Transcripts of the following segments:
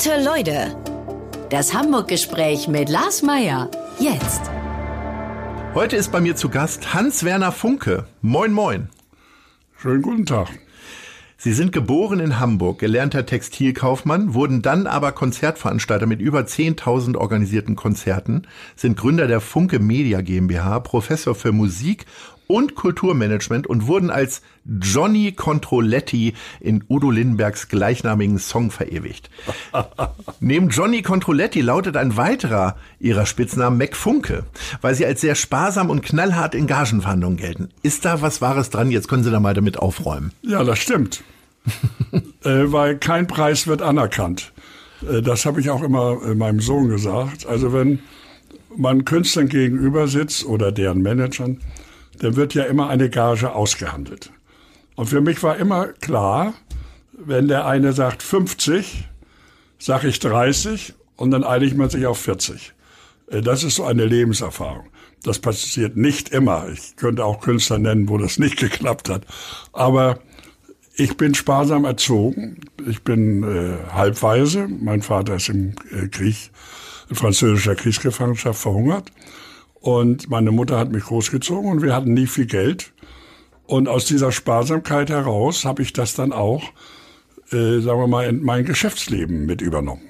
Gute Leute. Das Hamburg-Gespräch mit Lars Meier. Jetzt. Heute ist bei mir zu Gast Hans-Werner Funke. Moin, moin. Schönen guten Tag. Sie sind geboren in Hamburg, gelernter Textilkaufmann, wurden dann aber Konzertveranstalter mit über 10.000 organisierten Konzerten, sind Gründer der Funke Media GmbH, Professor für Musik und Kulturmanagement und wurden als Johnny Controletti in Udo Lindenbergs gleichnamigen Song verewigt. Neben Johnny Controletti lautet ein weiterer ihrer Spitznamen Mac Funke, weil sie als sehr sparsam und knallhart in Gagenverhandlungen gelten. Ist da was Wahres dran? Jetzt können Sie da mal damit aufräumen. Ja, das stimmt. äh, weil kein Preis wird anerkannt. Äh, das habe ich auch immer äh, meinem Sohn gesagt. Also wenn man Künstlern gegenüber sitzt oder deren Managern, dann wird ja immer eine Gage ausgehandelt. Und für mich war immer klar, wenn der eine sagt 50, sage ich 30 und dann einigt man sich auf 40. Äh, das ist so eine Lebenserfahrung. Das passiert nicht immer. Ich könnte auch Künstler nennen, wo das nicht geklappt hat. Aber ich bin sparsam erzogen. Ich bin äh, halbweise. Mein Vater ist im äh, Krieg, in französischer Kriegsgefangenschaft verhungert. Und meine Mutter hat mich großgezogen und wir hatten nie viel Geld. Und aus dieser Sparsamkeit heraus habe ich das dann auch, äh, sagen wir mal, in mein Geschäftsleben mit übernommen.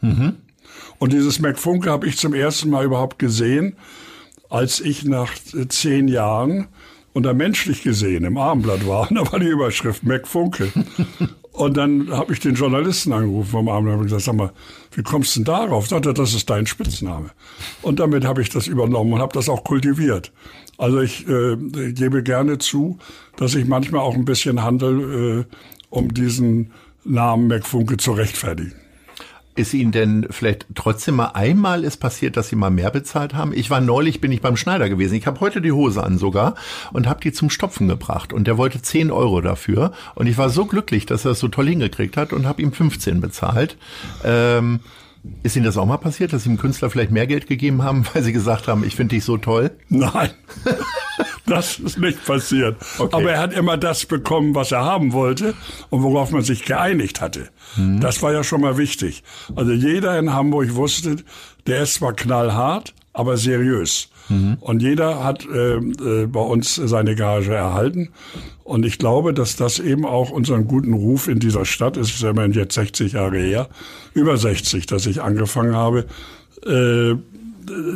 Mhm. Und dieses McFunke habe ich zum ersten Mal überhaupt gesehen, als ich nach äh, zehn Jahren da menschlich gesehen im Abendblatt war. Da war die Überschrift McFunke. und dann habe ich den Journalisten angerufen vom Abendblatt und gesagt, sag mal, wie kommst du denn darauf? Sagte, das ist dein Spitzname. Und damit habe ich das übernommen und habe das auch kultiviert. Also ich äh, gebe gerne zu, dass ich manchmal auch ein bisschen handel, äh, um diesen Namen McFunke zu rechtfertigen. Ist Ihnen denn vielleicht trotzdem mal einmal ist passiert, dass Sie mal mehr bezahlt haben? Ich war neulich, bin ich beim Schneider gewesen. Ich habe heute die Hose an sogar und habe die zum Stopfen gebracht. Und der wollte 10 Euro dafür. Und ich war so glücklich, dass er es so toll hingekriegt hat und habe ihm 15 bezahlt. Ähm, ist Ihnen das auch mal passiert, dass Sie dem Künstler vielleicht mehr Geld gegeben haben, weil Sie gesagt haben, ich finde dich so toll? Nein, das ist nicht passiert. Okay. Aber er hat immer das bekommen, was er haben wollte und worauf man sich geeinigt hatte. Mhm. Das war ja schon mal wichtig. Also jeder in Hamburg wusste, der ist zwar knallhart, aber seriös. Mhm. Und jeder hat äh, äh, bei uns seine Gage erhalten. Und ich glaube, dass das eben auch unseren guten Ruf in dieser Stadt ist. Ist ja immerhin jetzt 60 Jahre her, über 60, dass ich angefangen habe, äh,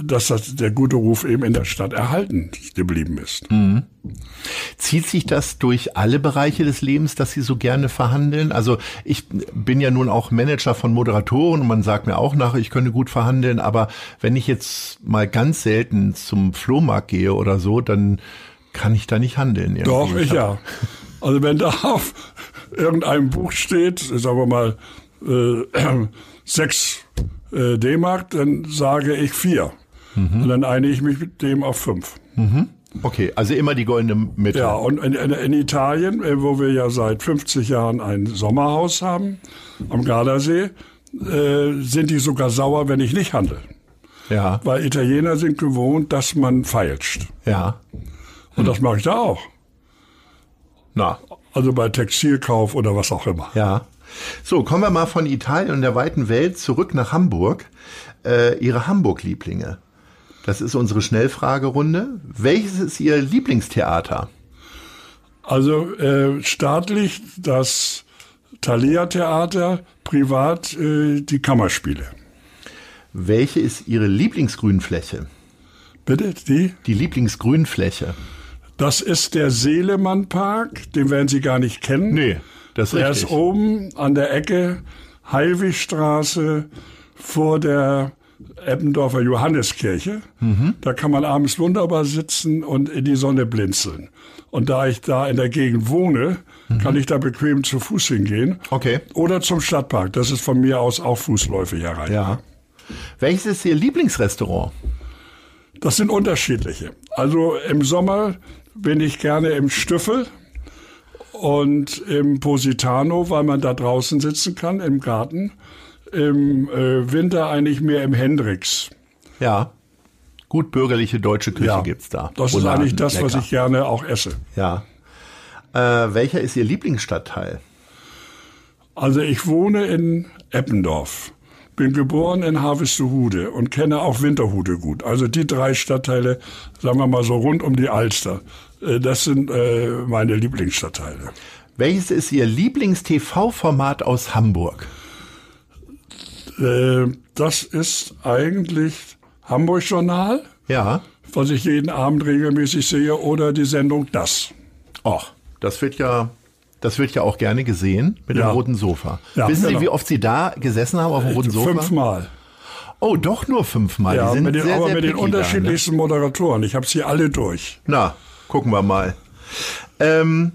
dass das, der gute Ruf eben in der Stadt erhalten geblieben ist. Mhm. Zieht sich das durch alle Bereiche des Lebens, dass Sie so gerne verhandeln? Also ich bin ja nun auch Manager von Moderatoren und man sagt mir auch nach, ich könnte gut verhandeln, aber wenn ich jetzt mal ganz selten zum Flohmarkt gehe oder so, dann kann ich da nicht handeln. Irgendwie. Doch, ich, ich ja. Also wenn da auf irgendeinem Buch steht, sagen wir mal, äh, sechs äh, D-Mark, dann sage ich vier. Mhm. Und dann einige ich mich mit dem auf fünf. Mhm. Okay, also immer die goldene Mitte. Ja, und in, in, in, Italien, äh, wo wir ja seit 50 Jahren ein Sommerhaus haben, am Gardasee, äh, sind die sogar sauer, wenn ich nicht handle. Ja. Weil Italiener sind gewohnt, dass man feilscht. Ja. Und das mache ich da auch. Na. Also bei Textilkauf oder was auch immer. Ja. So, kommen wir mal von Italien und der weiten Welt zurück nach Hamburg. Äh, Ihre Hamburg-Lieblinge. Das ist unsere Schnellfragerunde. Welches ist Ihr Lieblingstheater? Also äh, staatlich das Thalia Theater, privat äh, die Kammerspiele. Welche ist Ihre Lieblingsgrünfläche? Bitte, die? Die Lieblingsgrünfläche. Das ist der Seelemann Park, den werden Sie gar nicht kennen. Nee. Das er richtig. ist oben an der Ecke Heilwigstraße vor der Eppendorfer Johanneskirche. Mhm. Da kann man abends wunderbar sitzen und in die Sonne blinzeln. Und da ich da in der Gegend wohne, mhm. kann ich da bequem zu Fuß hingehen. Okay. Oder zum Stadtpark. Das ist von mir aus auch fußläufig erreichbar. Ja. Welches ist Ihr Lieblingsrestaurant? Das sind unterschiedliche. Also im Sommer bin ich gerne im Stüffel und im Positano, weil man da draußen sitzen kann im Garten. Im äh, Winter eigentlich mehr im Hendrix. Ja. Gut bürgerliche deutsche Küche ja, gibt's da. Das Rouladen, ist eigentlich das, lecker. was ich gerne auch esse. Ja. Äh, welcher ist Ihr Lieblingsstadtteil? Also ich wohne in Eppendorf. bin geboren in Harvestehude und kenne auch Winterhude gut. Also die drei Stadtteile, sagen wir mal so rund um die Alster, das sind äh, meine Lieblingsstadtteile. Welches ist Ihr Lieblings-TV-Format aus Hamburg? Äh, das ist eigentlich Hamburg Journal. Ja. Was ich jeden Abend regelmäßig sehe oder die Sendung Das. Och, das wird ja das wird ja auch gerne gesehen mit Ja. dem roten Sofa. Ja, Wissen genau. Sie, wie oft Sie da gesessen haben auf dem roten Sofa? Fünfmal. Oh, doch nur fünfmal. Ja, mit den, sehr, aber sehr mit den picky da, ne? unterschiedlichsten Moderatoren. Ich habe sie alle durch. Na, gucken wir mal. Ähm,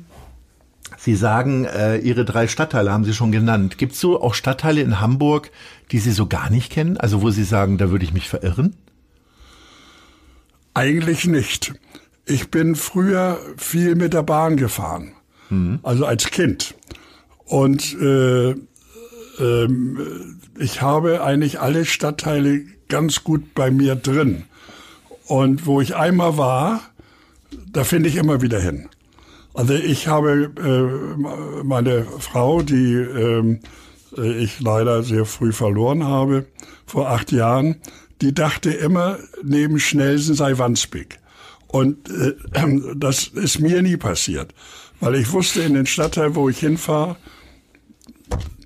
Sie sagen, äh, Ihre drei Stadtteile haben Sie schon genannt. Gibt es so auch Stadtteile in Hamburg, die Sie so gar nicht kennen? Also wo Sie sagen, da würde ich mich verirren? Eigentlich nicht. Ich bin früher viel mit der Bahn gefahren, also als Kind. Und äh, ähm, ich habe eigentlich alle Stadtteile ganz gut bei mir drin. Und wo ich einmal war, da finde ich immer wieder hin. Also ich habe äh, meine Frau, die ähm, äh, ich leider sehr früh verloren habe, vor acht Jahren, die dachte immer, neben Schnelsen sei Wandsbek. Und äh, das ist mir nie passiert, weil ich wusste, in den Stadtteil, wo ich hinfahre,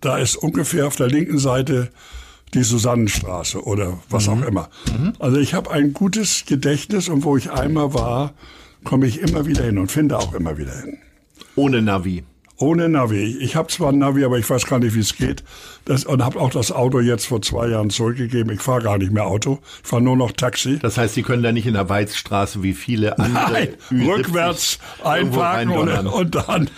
da ist ungefähr auf der linken Seite die Susannenstraße oder was auch immer. Also ich habe ein gutes Gedächtnis und wo ich einmal war, komme ich immer wieder hin und finde auch immer wieder hin. Ohne Navi. Ohne Navi. Ich habe zwar ein Navi, aber ich weiß gar nicht, wie es geht. Das, und habe auch das Auto jetzt vor zwei Jahren zurückgegeben. Ich fahre gar nicht mehr Auto. Ich fahre nur noch Taxi. Das heißt, Sie können da nicht in der Weizstraße wie viele andere Nein, Ü70 rückwärts einparken und, und dann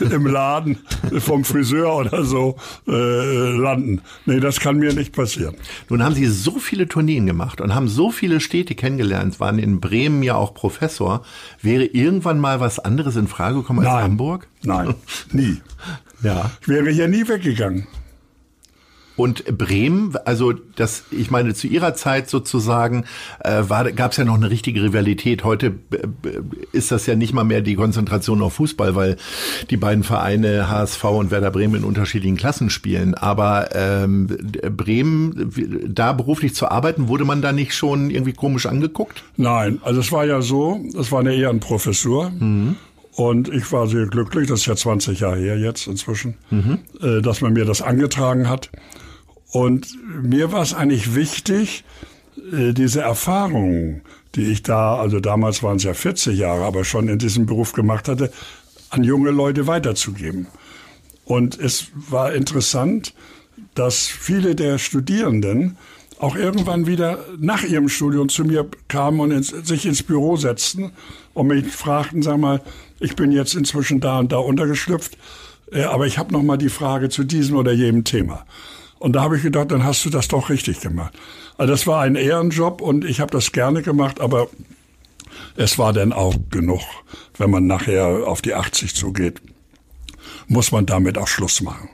im Laden vom Friseur oder so äh, landen. Nee, das kann mir nicht passieren. Nun haben Sie so viele Tourneen gemacht und haben so viele Städte kennengelernt, waren in Bremen ja auch Professor. Wäre irgendwann mal was anderes in Frage gekommen als Nein. Hamburg? Nein, nie. Ja. Ich wäre hier nie weggegangen. Und Bremen, also das, ich meine, zu ihrer Zeit sozusagen äh, gab es ja noch eine richtige Rivalität. Heute äh, ist das ja nicht mal mehr die Konzentration auf Fußball, weil die beiden Vereine HSV und Werder Bremen in unterschiedlichen Klassen spielen. Aber ähm, Bremen, da beruflich zu arbeiten, wurde man da nicht schon irgendwie komisch angeguckt? Nein, also es war ja so, es war eine Ehrenprofessur. Und ich war sehr glücklich, das ist ja 20 Jahre her jetzt inzwischen, äh, dass man mir das angetragen hat. Und mir war es eigentlich wichtig, äh, diese Erfahrungen, die ich da, also damals waren es ja 40 Jahre, aber schon in diesem Beruf gemacht hatte, an junge Leute weiterzugeben. Und es war interessant, dass viele der Studierenden auch irgendwann wieder nach ihrem Studium zu mir kamen und ins, sich ins Büro setzten und mich fragten, sag mal, ich bin jetzt inzwischen da und da untergeschlüpft, äh, aber ich habe noch mal die Frage zu diesem oder jenem Thema. Und da habe ich gedacht, dann hast du das doch richtig gemacht. Also das war ein Ehrenjob und ich habe das gerne gemacht, aber es war dann auch genug, wenn man nachher auf die 80 zugeht, muss man damit auch Schluss machen.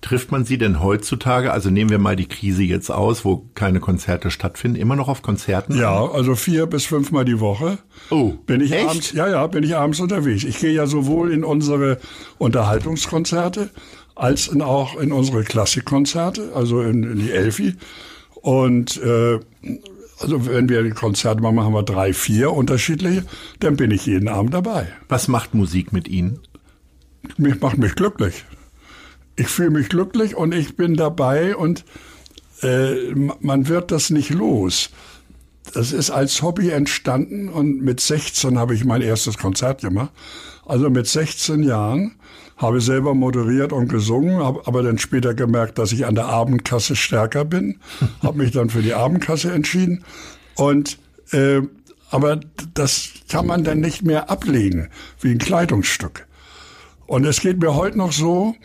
Trifft man sie denn heutzutage, also nehmen wir mal die Krise jetzt aus, wo keine Konzerte stattfinden, immer noch auf Konzerten? Ja, also vier bis fünfmal die Woche. Oh, bin ich echt? abends, ja, ja, bin ich abends unterwegs. Ich gehe ja sowohl in unsere Unterhaltungskonzerte als in auch in unsere Klassikkonzerte, also in, in die Elfi. Und äh, also wenn wir die Konzerte machen, machen wir drei, vier unterschiedliche, dann bin ich jeden Abend dabei. Was macht Musik mit Ihnen? Mich macht mich glücklich. Ich fühle mich glücklich und ich bin dabei und äh, man wird das nicht los. Das ist als Hobby entstanden und mit 16 habe ich mein erstes Konzert gemacht. Also mit 16 Jahren habe ich selber moderiert und gesungen, habe aber dann später gemerkt, dass ich an der Abendkasse stärker bin, habe mich dann für die Abendkasse entschieden und äh, aber das kann man dann nicht mehr ablegen wie ein Kleidungsstück. Und es geht mir heute noch so,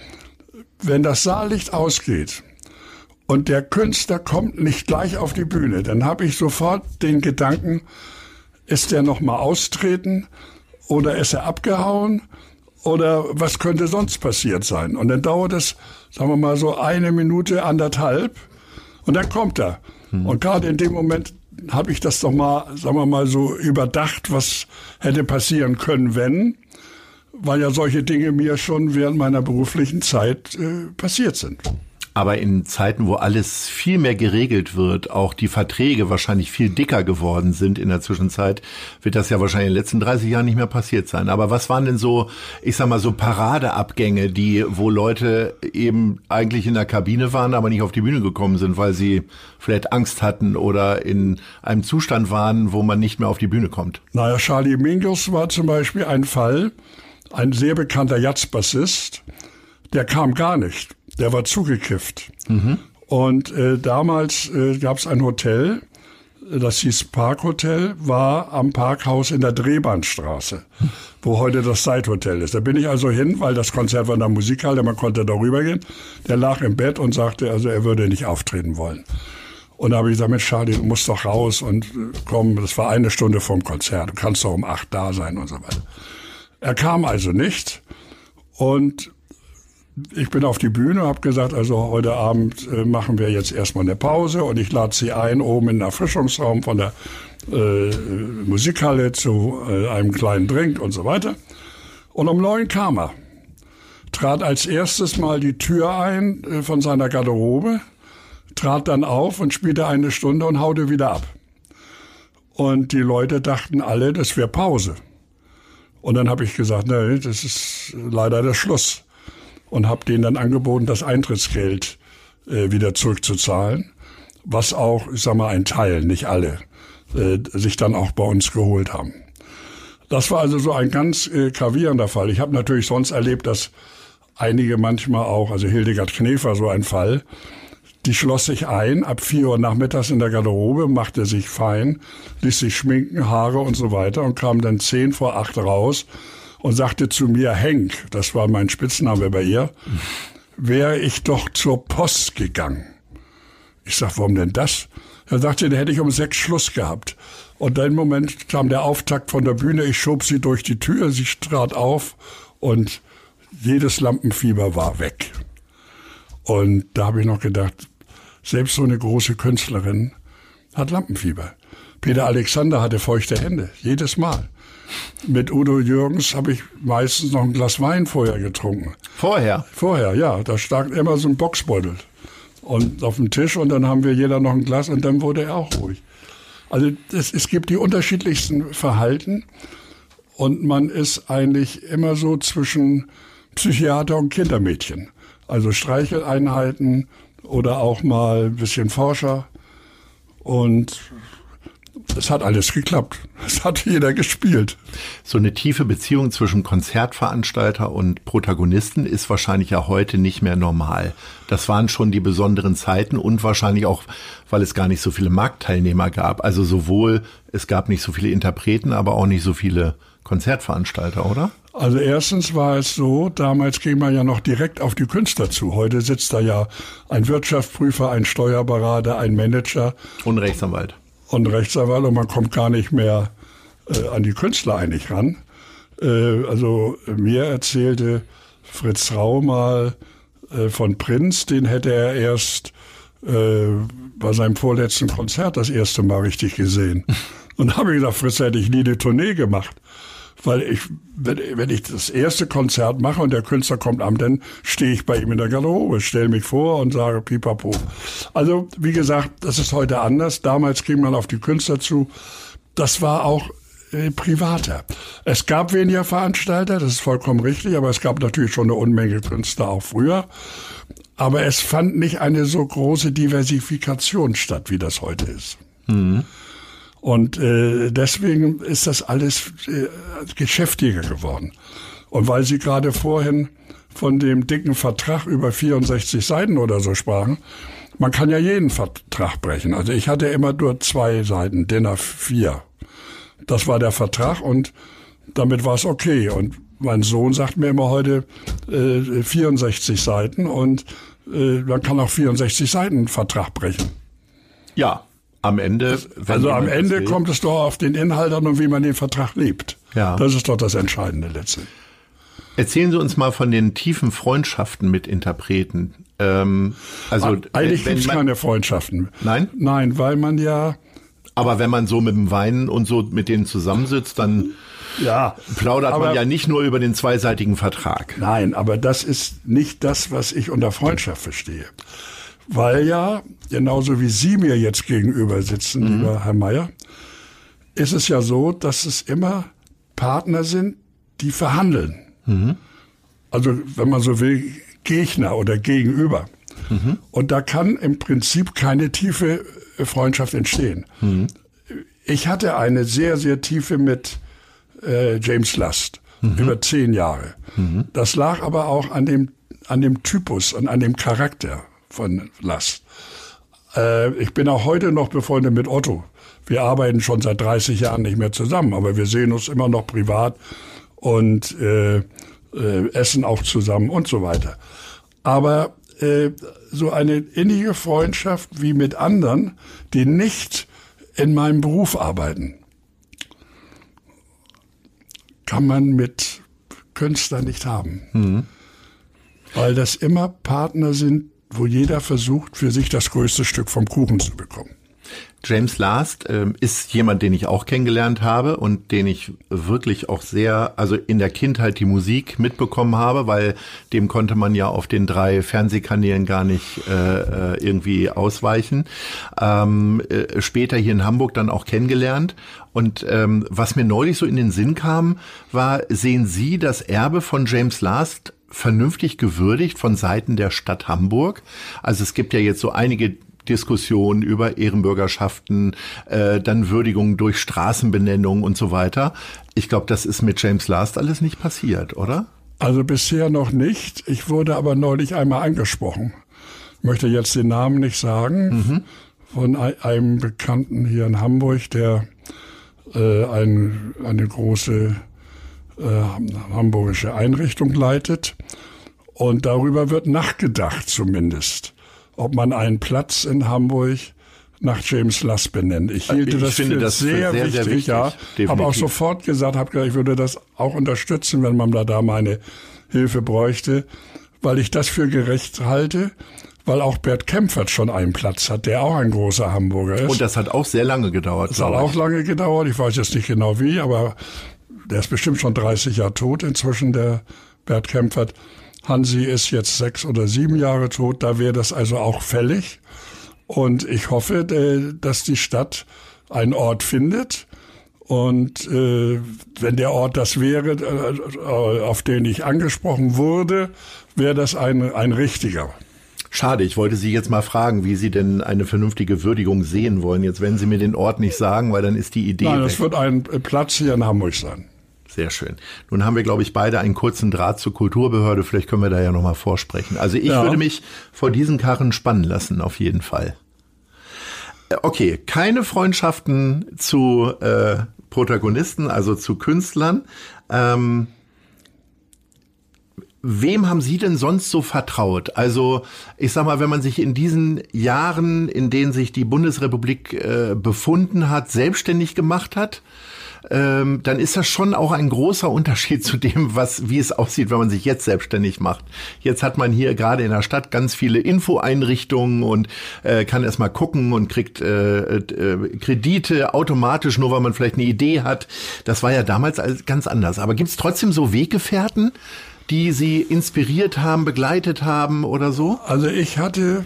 wenn das Saallicht ausgeht und der Künstler kommt nicht gleich auf die Bühne, dann habe ich sofort den Gedanken, ist der noch mal austreten oder ist er abgehauen oder was könnte sonst passiert sein? Und dann dauert es, sagen wir mal so eine Minute, anderthalb und dann kommt er. Und gerade in dem Moment habe ich das doch mal, sagen wir mal so überdacht, was hätte passieren können, wenn weil ja solche Dinge mir schon während meiner beruflichen Zeit äh, passiert sind. Aber in Zeiten, wo alles viel mehr geregelt wird, auch die Verträge wahrscheinlich viel dicker geworden sind in der Zwischenzeit, wird das ja wahrscheinlich in den letzten 30 Jahren nicht mehr passiert sein. Aber was waren denn so, ich sag mal, so Paradeabgänge, die, wo Leute eben eigentlich in der Kabine waren, aber nicht auf die Bühne gekommen sind, weil sie vielleicht Angst hatten oder in einem Zustand waren, wo man nicht mehr auf die Bühne kommt? Naja, Charlie Mingus war zum Beispiel ein Fall, ein sehr bekannter Jazzbassist, der kam gar nicht der war zugekifft. Mhm. Und äh, damals äh, gab es ein Hotel, das hieß Parkhotel, war am Parkhaus in der Drehbahnstraße, wo heute das Zeithotel ist. Da bin ich also hin, weil das Konzert war in der Musikhalle, man konnte darüber gehen. Der lag im Bett und sagte, also er würde nicht auftreten wollen. Und da habe ich gesagt, Mensch, Charlie, du musst doch raus und äh, komm, das war eine Stunde vom Konzert, du kannst doch um acht da sein und so weiter. Er kam also nicht und ich bin auf die Bühne, habe gesagt, also heute Abend äh, machen wir jetzt erstmal eine Pause und ich lade Sie ein, oben in den Erfrischungsraum von der äh, Musikhalle zu äh, einem kleinen Drink und so weiter. Und um neun kam er, trat als erstes mal die Tür ein äh, von seiner Garderobe, trat dann auf und spielte eine Stunde und haute wieder ab. Und die Leute dachten alle, das wäre Pause. Und dann habe ich gesagt, nee, das ist leider der Schluss und habe denen dann angeboten, das Eintrittsgeld äh, wieder zurückzuzahlen, was auch, ich sag mal, ein Teil, nicht alle, äh, sich dann auch bei uns geholt haben. Das war also so ein ganz äh, gravierender Fall. Ich habe natürlich sonst erlebt, dass einige manchmal auch, also Hildegard Knefer so ein Fall, die schloss sich ein ab vier Uhr nachmittags in der Garderobe, machte sich fein, ließ sich schminken, Haare und so weiter und kam dann zehn vor acht raus und sagte zu mir, Henk, das war mein Spitzname bei ihr, wäre ich doch zur Post gegangen. Ich sag, warum denn das? Er sagte, da hätte ich um sechs Schluss gehabt. Und dann im Moment kam der Auftakt von der Bühne, ich schob sie durch die Tür, sie trat auf und jedes Lampenfieber war weg. Und da habe ich noch gedacht, selbst so eine große Künstlerin hat Lampenfieber. Peter Alexander hatte feuchte Hände, jedes Mal mit Udo Jürgens habe ich meistens noch ein Glas Wein vorher getrunken. Vorher? Vorher, ja. Da stand immer so ein Boxbeutel und auf dem Tisch und dann haben wir jeder noch ein Glas und dann wurde er auch ruhig. Also es, es gibt die unterschiedlichsten Verhalten und man ist eigentlich immer so zwischen Psychiater und Kindermädchen. Also Streicheleinheiten oder auch mal ein bisschen Forscher und es hat alles geklappt. Es hat jeder gespielt. So eine tiefe Beziehung zwischen Konzertveranstalter und Protagonisten ist wahrscheinlich ja heute nicht mehr normal. Das waren schon die besonderen Zeiten und wahrscheinlich auch, weil es gar nicht so viele Marktteilnehmer gab. Also sowohl, es gab nicht so viele Interpreten, aber auch nicht so viele Konzertveranstalter, oder? Also erstens war es so, damals ging man ja noch direkt auf die Künstler zu. Heute sitzt da ja ein Wirtschaftsprüfer, ein Steuerberater, ein Manager. Und Rechtsanwalt und Rechtsanwalt und man kommt gar nicht mehr äh, an die Künstler eigentlich ran. Äh, also mir erzählte Fritz Rau mal äh, von Prinz, den hätte er erst äh, bei seinem vorletzten Konzert das erste Mal richtig gesehen. Und da habe ich gesagt, Fritz, hätte ich nie eine Tournee gemacht. Weil ich, wenn, wenn ich das erste Konzert mache und der Künstler kommt am, dann stehe ich bei ihm in der Garderobe, stelle mich vor und sage pipapo. Also, wie gesagt, das ist heute anders. Damals ging man auf die Künstler zu. Das war auch äh, privater. Es gab weniger Veranstalter, das ist vollkommen richtig, aber es gab natürlich schon eine Unmenge Künstler auch früher. Aber es fand nicht eine so große Diversifikation statt, wie das heute ist. Mhm. Und äh, deswegen ist das alles äh, geschäftiger geworden. Und weil Sie gerade vorhin von dem dicken Vertrag über 64 Seiten oder so sprachen, man kann ja jeden Vertrag brechen. Also ich hatte immer nur zwei Seiten, Dinner vier. Das war der Vertrag und damit war es okay. Und mein Sohn sagt mir immer heute äh, 64 Seiten und äh, man kann auch 64 Seiten Vertrag brechen. Ja, am Ende. also am Ende kommt es doch auf den Inhalt an und wie man den Vertrag lebt. Ja. Das ist doch das Entscheidende letztlich. Erzählen Sie uns mal von den tiefen Freundschaften mit Interpreten. Ähm, also eigentlich gibt es keine Freundschaften. Nein? Nein, weil man ja. Aber wenn man so mit dem Weinen und so mit denen zusammensitzt, dann ja, plaudert aber, man ja nicht nur über den zweiseitigen Vertrag. Nein, aber das ist nicht das, was ich unter Freundschaft verstehe. Weil ja, genauso wie Sie mir jetzt gegenüber sitzen, mhm. lieber Herr Mayer, ist es ja so, dass es immer Partner sind, die verhandeln. Mhm. Also, wenn man so will, Gegner oder Gegenüber. Mhm. Und da kann im Prinzip keine tiefe Freundschaft entstehen. Mhm. Ich hatte eine sehr, sehr tiefe mit äh, James Lust mhm. über zehn Jahre. Mhm. Das lag aber auch an dem, an dem Typus und an dem Charakter von Lust. Äh, ich bin auch heute noch befreundet mit Otto. Wir arbeiten schon seit 30 Jahren nicht mehr zusammen, aber wir sehen uns immer noch privat und äh, äh, essen auch zusammen und so weiter. Aber äh, so eine innige Freundschaft wie mit anderen, die nicht in meinem Beruf arbeiten, kann man mit Künstlern nicht haben. Mhm. Weil das immer Partner sind, wo jeder versucht, für sich das größte Stück vom Kuchen zu bekommen. James Last äh, ist jemand, den ich auch kennengelernt habe und den ich wirklich auch sehr, also in der Kindheit die Musik mitbekommen habe, weil dem konnte man ja auf den drei Fernsehkanälen gar nicht äh, äh irgendwie ausweichen. Ähm, äh, später hier in Hamburg dann auch kennengelernt. Und ähm, was mir neulich so in den Sinn kam, war, sehen Sie das Erbe von James Last vernünftig gewürdigt von Seiten der Stadt Hamburg? Also es gibt ja jetzt so einige Diskussion über Ehrenbürgerschaften, äh, dann Würdigung durch Straßenbenennung und so weiter. Ich glaube, das ist mit James Last alles nicht passiert, oder? Also bisher noch nicht. Ich wurde aber neulich einmal angesprochen. Ich möchte jetzt den Namen nicht sagen. Mhm. Von einem Bekannten hier in Hamburg, der äh, ein, eine große hamburgische Einrichtung leitet. Und darüber wird nachgedacht zumindest ob man einen Platz in Hamburg nach James Luss benennt. Ich hielt das finde für das sehr, sehr, wichtig, sehr wichtig, ja. Habe auch sofort gesagt, habe gesagt, ich würde das auch unterstützen, wenn man da, da meine Hilfe bräuchte, weil ich das für gerecht halte, weil auch Bert Kempfert schon einen Platz hat, der auch ein großer Hamburger ist. Und das hat auch sehr lange gedauert. Das hat auch lange gedauert. Ich weiß jetzt nicht genau wie, aber der ist bestimmt schon 30 Jahre tot inzwischen, der Bert Kempfert. Hansi ist jetzt sechs oder sieben Jahre tot, da wäre das also auch fällig. Und ich hoffe, äh, dass die Stadt einen Ort findet. Und äh, wenn der Ort das wäre, äh, auf den ich angesprochen wurde, wäre das ein, ein richtiger. Schade, ich wollte Sie jetzt mal fragen, wie Sie denn eine vernünftige Würdigung sehen wollen. Jetzt werden Sie mir den Ort nicht sagen, weil dann ist die Idee. Nein, das wird ein Platz hier in Hamburg sein. Sehr schön. Nun haben wir, glaube ich, beide einen kurzen Draht zur Kulturbehörde. Vielleicht können wir da ja nochmal vorsprechen. Also ich ja. würde mich vor diesen Karren spannen lassen, auf jeden Fall. Äh, okay, keine Freundschaften zu äh, Protagonisten, also zu Künstlern. Ähm, Wem haben Sie denn sonst so vertraut? Also ich sag mal, wenn man sich in diesen Jahren, in denen sich die Bundesrepublik äh, befunden hat, selbstständig gemacht hat, ähm, dann ist das schon auch ein großer Unterschied zu dem, was wie es aussieht, wenn man sich jetzt selbstständig macht. Jetzt hat man hier gerade in der Stadt ganz viele Infoeinrichtungen und äh, kann erstmal gucken und kriegt äh, äh, Kredite automatisch, nur weil man vielleicht eine Idee hat. Das war ja damals ganz anders. Aber gibt es trotzdem so Weggefährten, die Sie inspiriert haben, begleitet haben oder so? Also ich hatte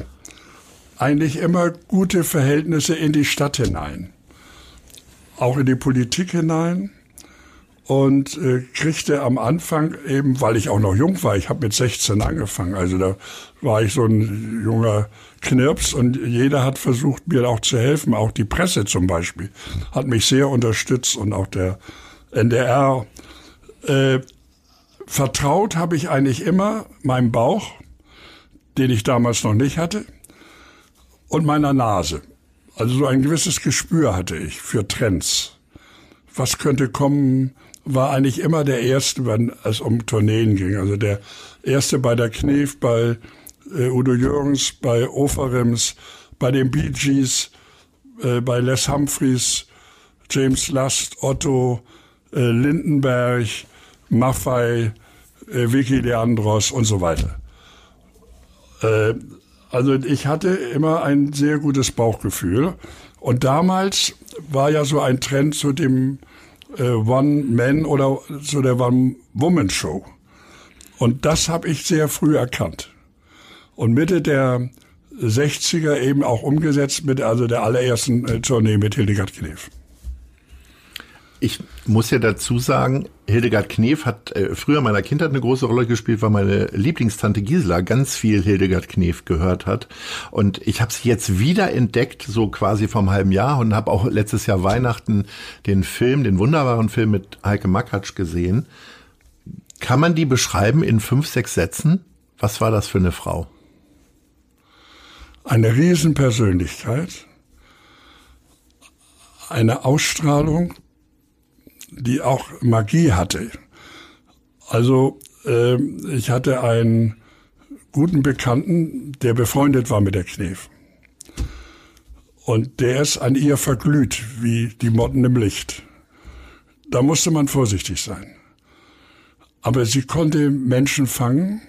eigentlich immer gute Verhältnisse in die Stadt hinein auch in die Politik hinein und äh, kriegte am Anfang eben, weil ich auch noch jung war, ich habe mit 16 angefangen, also da war ich so ein junger Knirps und jeder hat versucht, mir auch zu helfen, auch die Presse zum Beispiel hat mich sehr unterstützt und auch der NDR. Äh, vertraut habe ich eigentlich immer meinem Bauch, den ich damals noch nicht hatte, und meiner Nase. Also so ein gewisses Gespür hatte ich für Trends. Was könnte kommen, war eigentlich immer der Erste, wenn es um Tourneen ging. Also der Erste bei der Knef, bei äh, Udo Jürgens, bei Oferems, bei den Bee Gees, äh, bei Les Humphreys, James Last, Otto, äh, Lindenberg, Maffei, äh, Vicky Leandros und so weiter. Also ich hatte immer ein sehr gutes Bauchgefühl. Und damals war ja so ein Trend zu dem äh, One-Man oder so der One-Woman-Show. Und das habe ich sehr früh erkannt. Und Mitte der 60er eben auch umgesetzt mit also der allerersten äh, Tournee mit Hildegard Knef. Ich muss ja dazu sagen, Hildegard Knef hat äh, früher in meiner Kindheit eine große Rolle gespielt, weil meine Lieblingstante Gisela ganz viel Hildegard Knef gehört hat. Und ich habe sie jetzt wieder entdeckt, so quasi vom halben Jahr und habe auch letztes Jahr Weihnachten den Film, den wunderbaren Film mit Heike Makatsch gesehen. Kann man die beschreiben in fünf, sechs Sätzen? Was war das für eine Frau? Eine Riesenpersönlichkeit, eine Ausstrahlung, die auch Magie hatte. Also äh, ich hatte einen guten Bekannten, der befreundet war mit der Knef. Und der ist an ihr verglüht, wie die Motten im Licht. Da musste man vorsichtig sein. Aber sie konnte Menschen fangen.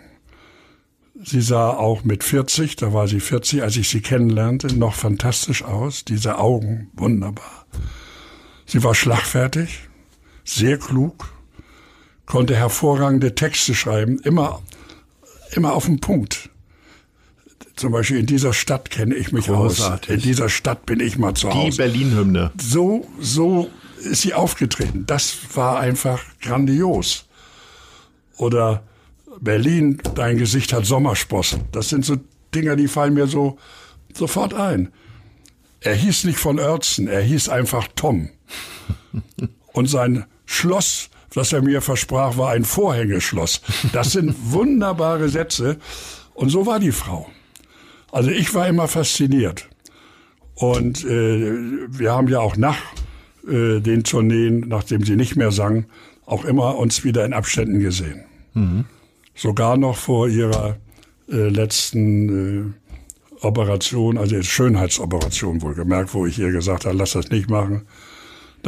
Sie sah auch mit 40, da war sie 40, als ich sie kennenlernte, noch fantastisch aus. Diese Augen, wunderbar. Sie war schlagfertig sehr klug, konnte hervorragende Texte schreiben, immer, immer auf den Punkt. Zum Beispiel in dieser Stadt kenne ich mich Großartig. aus. In dieser Stadt bin ich mal zu Hause. Die Berlin-Hymne. So, so ist sie aufgetreten. Das war einfach grandios. Oder Berlin, dein Gesicht hat Sommersprossen. Das sind so Dinger, die fallen mir so sofort ein. Er hieß nicht von Oertzen, er hieß einfach Tom. Und sein Schloss, das er mir versprach, war ein Vorhängeschloss. Das sind wunderbare Sätze. Und so war die Frau. Also ich war immer fasziniert. Und äh, wir haben ja auch nach äh, den Tourneen, nachdem sie nicht mehr sang, auch immer uns wieder in Abständen gesehen. Mhm. Sogar noch vor ihrer äh, letzten äh, Operation, also Schönheitsoperation wohlgemerkt, wo ich ihr gesagt habe, lass das nicht machen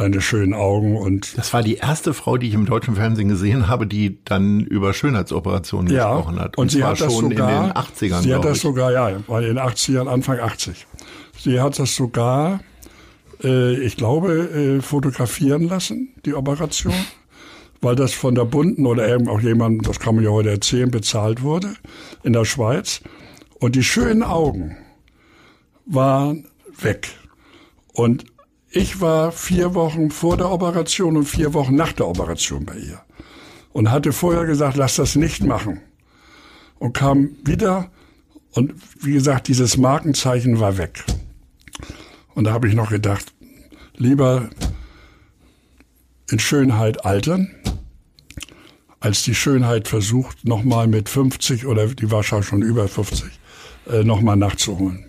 deine schönen Augen und. Das war die erste Frau, die ich im deutschen Fernsehen gesehen habe, die dann über Schönheitsoperationen ja, gesprochen hat. Und, und sie hat das schon sogar, in den 80ern. Sie hat das ich. sogar, ja, war in den 80ern, Anfang 80. Sie hat das sogar, äh, ich glaube, äh, fotografieren lassen, die Operation, weil das von der Bunden oder irgend auch jemand, das kann man ja heute erzählen, bezahlt wurde in der Schweiz. Und die schönen Augen waren weg. Und ich war vier Wochen vor der Operation und vier Wochen nach der Operation bei ihr und hatte vorher gesagt, lass das nicht machen. Und kam wieder und wie gesagt, dieses Markenzeichen war weg. Und da habe ich noch gedacht, lieber in Schönheit altern, als die Schönheit versucht, nochmal mit 50 oder die war schon über 50, äh, nochmal nachzuholen.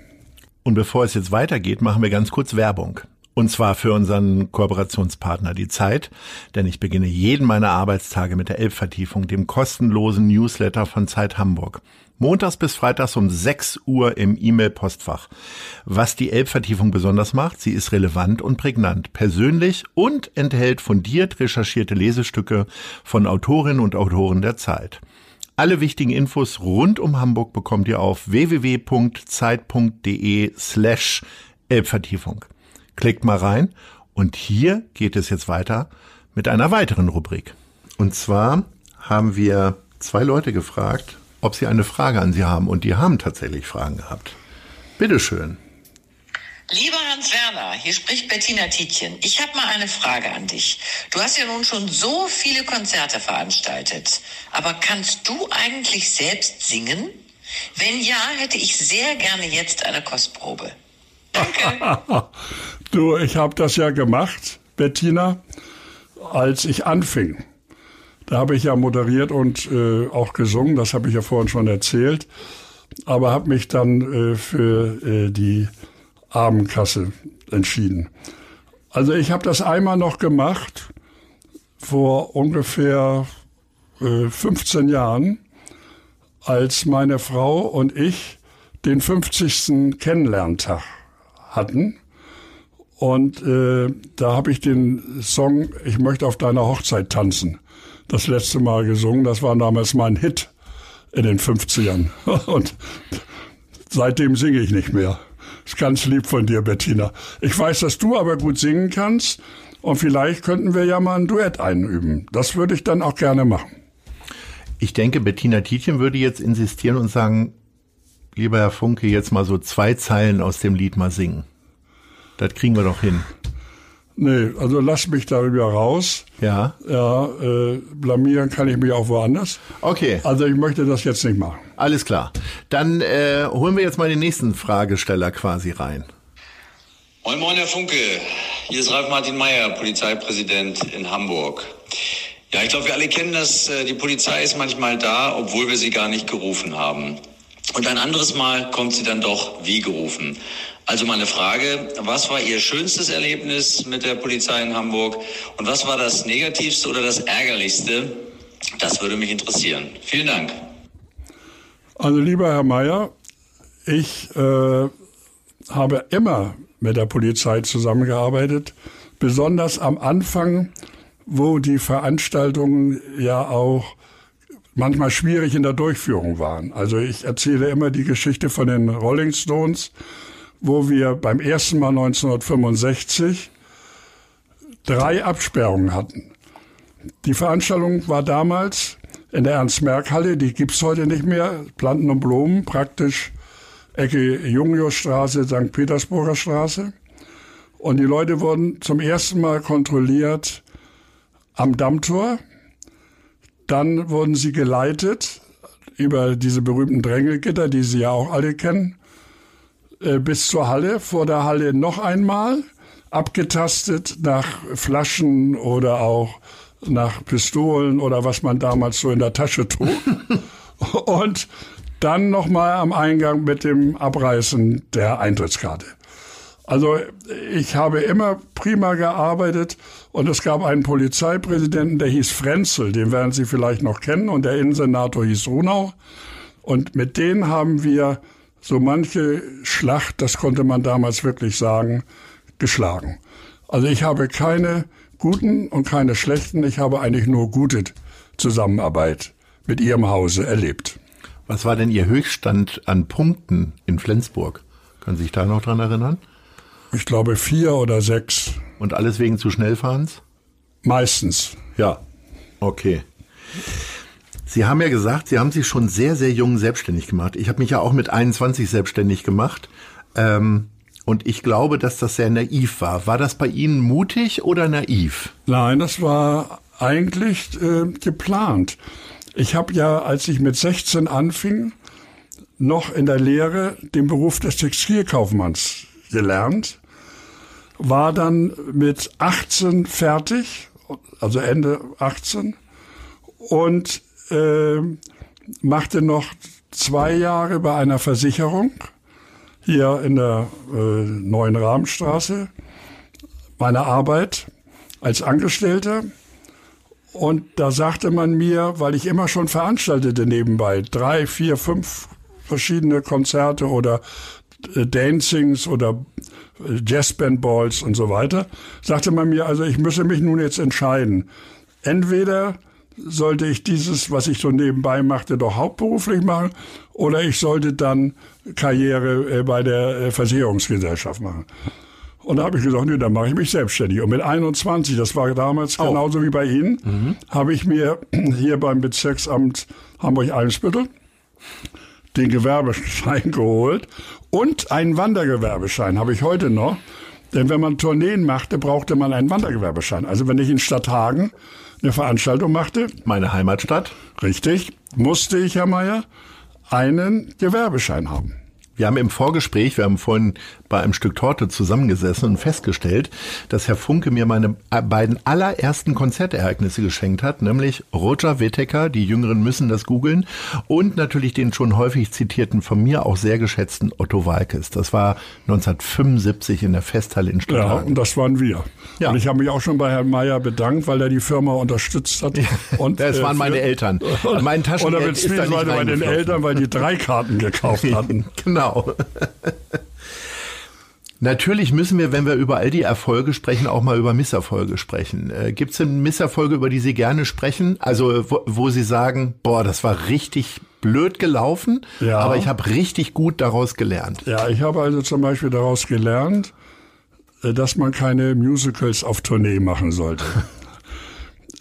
Und bevor es jetzt weitergeht, machen wir ganz kurz Werbung. Und zwar für unseren Kooperationspartner die Zeit, denn ich beginne jeden meiner Arbeitstage mit der Elbvertiefung, dem kostenlosen Newsletter von Zeit Hamburg. Montags bis Freitags um 6 Uhr im E-Mail-Postfach. Was die Elbvertiefung besonders macht, sie ist relevant und prägnant, persönlich und enthält fundiert recherchierte Lesestücke von Autorinnen und Autoren der Zeit. Alle wichtigen Infos rund um Hamburg bekommt ihr auf www.zeit.de slash Elbvertiefung. Klickt mal rein und hier geht es jetzt weiter mit einer weiteren Rubrik. Und zwar haben wir zwei Leute gefragt, ob sie eine Frage an Sie haben und die haben tatsächlich Fragen gehabt. Bitteschön. Lieber Hans Werner, hier spricht Bettina Tietjen. Ich habe mal eine Frage an dich. Du hast ja nun schon so viele Konzerte veranstaltet, aber kannst du eigentlich selbst singen? Wenn ja, hätte ich sehr gerne jetzt eine Kostprobe. Du, ich habe das ja gemacht, Bettina, als ich anfing. Da habe ich ja moderiert und äh, auch gesungen, das habe ich ja vorhin schon erzählt, aber habe mich dann äh, für äh, die Abendkasse entschieden. Also ich habe das einmal noch gemacht, vor ungefähr 15 äh, Jahren, als meine Frau und ich den 50. Kennenlerntag hatten. Und äh, da habe ich den Song Ich möchte auf deiner Hochzeit tanzen das letzte Mal gesungen. Das war damals mein Hit in den 50ern. Und seitdem singe ich nicht mehr. Ist ganz lieb von dir, Bettina. Ich weiß, dass du aber gut singen kannst. Und vielleicht könnten wir ja mal ein Duett einüben. Das würde ich dann auch gerne machen. Ich denke, Bettina Tietjen würde jetzt insistieren und sagen, lieber Herr Funke, jetzt mal so zwei Zeilen aus dem Lied mal singen. Das kriegen wir doch hin. Nee, also lass mich da wieder raus. Ja. Ja, äh, blamieren kann ich mich auch woanders. Okay. Also ich möchte das jetzt nicht machen. Alles klar. Dann äh, holen wir jetzt mal den nächsten Fragesteller quasi rein. Moin Moin, Herr Funke. Hier ist Ralf Martin Meyer, Polizeipräsident in Hamburg. Ja, ich glaube, wir alle kennen das. äh, Die Polizei ist manchmal da, obwohl wir sie gar nicht gerufen haben. Und ein anderes Mal kommt sie dann doch wie gerufen. Also meine Frage, was war Ihr schönstes Erlebnis mit der Polizei in Hamburg? Und was war das Negativste oder das Ärgerlichste? Das würde mich interessieren. Vielen Dank. Also lieber Herr Mayer, ich äh, habe immer mit der Polizei zusammengearbeitet, besonders am Anfang, wo die Veranstaltungen ja auch manchmal schwierig in der Durchführung waren. Also ich erzähle immer die Geschichte von den Rolling Stones, wo wir beim ersten Mal 1965 drei Absperrungen hatten. Die Veranstaltung war damals in der Ernst-Merck-Halle, die gibt's heute nicht mehr, Planten und Blumen, praktisch Ecke Jungiusstraße, St. Petersburger Straße. Und die Leute wurden zum ersten Mal kontrolliert am Dammtor. Dann wurden sie geleitet über diese berühmten Drängelgitter, die Sie ja auch alle kennen, äh, bis zur Halle. Vor der Halle noch einmal abgetastet nach Flaschen oder auch nach Pistolen oder was man damals so in der Tasche trug. Und dann nochmal am Eingang mit dem Abreißen der Eintrittskarte. Also ich habe immer prima gearbeitet und es gab einen Polizeipräsidenten, der hieß Frenzel, den werden Sie vielleicht noch kennen, und der Innensenator hieß Runau. Und mit denen haben wir so manche Schlacht, das konnte man damals wirklich sagen, geschlagen. Also ich habe keine guten und keine schlechten, ich habe eigentlich nur gute Zusammenarbeit mit Ihrem Hause erlebt. Was war denn Ihr Höchststand an Punkten in Flensburg? Können Sie sich da noch dran erinnern? Ich glaube vier oder sechs, Und alles wegen zu Schnellfahrens? meistens. Ja. Okay. Sie haben ja gesagt, Sie haben sich schon sehr, sehr jung selbstständig gemacht. Ich habe mich ja auch mit 21 selbstständig gemacht. Ähm, und ich glaube, dass das sehr naiv war. War das bei Ihnen mutig oder naiv? Nein, das war eigentlich äh, geplant. Ich habe ja, als ich mit 16 anfing, noch in der Lehre den Beruf des Textilkaufmanns gelernt, war dann mit 18 fertig, also Ende 18, und äh, machte noch zwei Jahre bei einer Versicherung hier in der äh, neuen Rahmenstraße meine Arbeit als Angestellter. Und da sagte man mir, weil ich immer schon veranstaltete nebenbei, drei, vier, fünf verschiedene Konzerte oder äh, Dancings oder Jazzbandballs und so weiter, sagte man mir, also ich müsse mich nun jetzt entscheiden. Entweder sollte ich dieses, was ich so nebenbei machte, doch hauptberuflich machen oder ich sollte dann Karriere äh, bei der äh, Versicherungsgesellschaft machen. Und da habe ich gesagt, nee, dann mache ich mich selbstständig. Und mit 21, das war damals Oh. genauso wie bei Ihnen, habe ich mir hier beim Bezirksamt Hamburg-Eimsbüttel den Gewerbeschein geholt und einen Wandergewerbeschein habe ich heute noch. Denn wenn man Tourneen machte, brauchte man einen Wandergewerbeschein. Also wenn ich in Stadthagen eine Veranstaltung machte, Meine Heimatstadt. richtig, musste ich, Herr Meier, einen Gewerbeschein haben. Wir haben im Vorgespräch, wir haben vorhin bei einem Stück Torte zusammengesessen und festgestellt, dass Herr Funke mir meine beiden allerersten Konzertereignisse geschenkt hat, nämlich Roger Whittaker, die Jüngeren müssen das googeln, und natürlich den schon häufig zitierten, von mir auch sehr geschätzten Otto Walkes. Das war 1975 in der Festhalle in Ja, Stuttgart. und das waren wir. Ja. Und ich habe mich auch schon bei Herrn Meier bedankt, weil er die Firma unterstützt hat. Und, Das waren meine Eltern. Mein Taschengeld Oder beziehungsweise bei den. Eltern, weil die drei Karten gekauft hatten. Genau. Natürlich müssen wir, wenn wir über all die Erfolge sprechen, auch mal über Misserfolge sprechen. Äh, Gibt es denn Misserfolge, über die Sie gerne sprechen? Also wo, wo Sie sagen, boah, das war richtig blöd gelaufen, Ja. aber ich habe richtig gut daraus gelernt. Ja, ich habe also zum Beispiel daraus gelernt, äh, dass man keine Musicals auf Tournee machen sollte.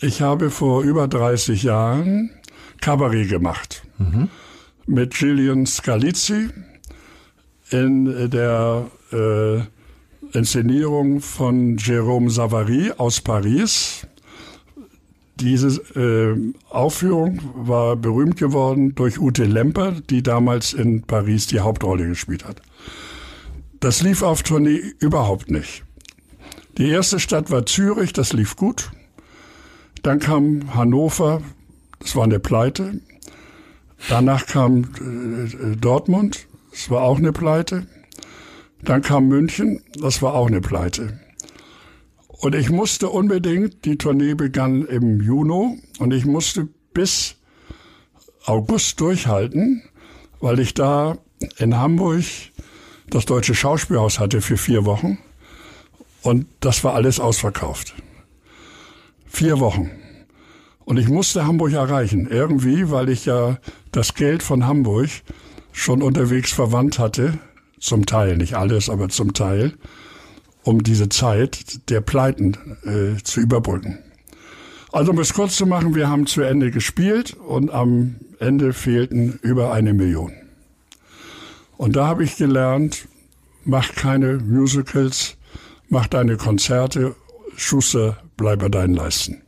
Ich habe vor über 30 Jahren Cabaret gemacht. Mhm. Mit Gillian Scalizzi in der äh, Inszenierung von Jérôme Savary aus Paris. Diese äh, Aufführung war berühmt geworden durch Ute Lemper, die damals in Paris die Hauptrolle gespielt hat. Das lief auf Tournee überhaupt nicht. Die erste Stadt war Zürich, das lief gut. Dann kam Hannover, das war eine Pleite. Danach kam äh, Dortmund, das war auch eine Pleite. Dann kam München, das war auch eine Pleite. Und ich musste unbedingt, die Tournee begann im Juni und ich musste bis August durchhalten, weil ich da in Hamburg das Deutsche Schauspielhaus hatte für vier Wochen und das war alles ausverkauft. Vier Wochen. Und ich musste Hamburg erreichen, irgendwie, weil ich ja das Geld von Hamburg schon unterwegs verwandt hatte, zum Teil, nicht alles, aber zum Teil, um diese Zeit der Pleiten äh, zu überbrücken. Also um es kurz zu machen, wir haben zu Ende gespielt und am Ende fehlten über eine Million. Und da habe ich gelernt, mach keine Musicals, mach deine Konzerte, Schuster, bleib bei deinen Leisten.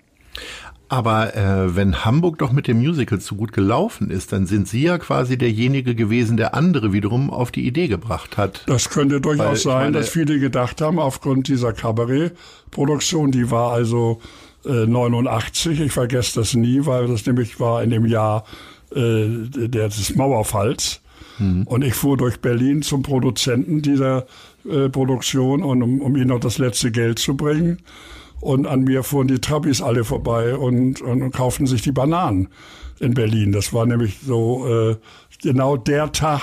Aber äh, wenn Hamburg doch mit dem Musical zu gut gelaufen ist, dann sind Sie ja quasi derjenige gewesen, der andere wiederum auf die Idee gebracht hat. Das könnte durchaus Weil, sein, meine, dass viele gedacht haben, aufgrund dieser Kabarettproduktion, die war also äh, 89, ich vergesse das nie, weil das nämlich war in dem Jahr äh, des Mauerfalls. Mhm. Und ich fuhr durch Berlin zum Produzenten dieser äh, Produktion, und um, um ihm noch das letzte Geld zu bringen. Und an mir fuhren die Trabis alle vorbei und, und, und kauften sich die Bananen in Berlin. Das war nämlich so äh, genau der Tag,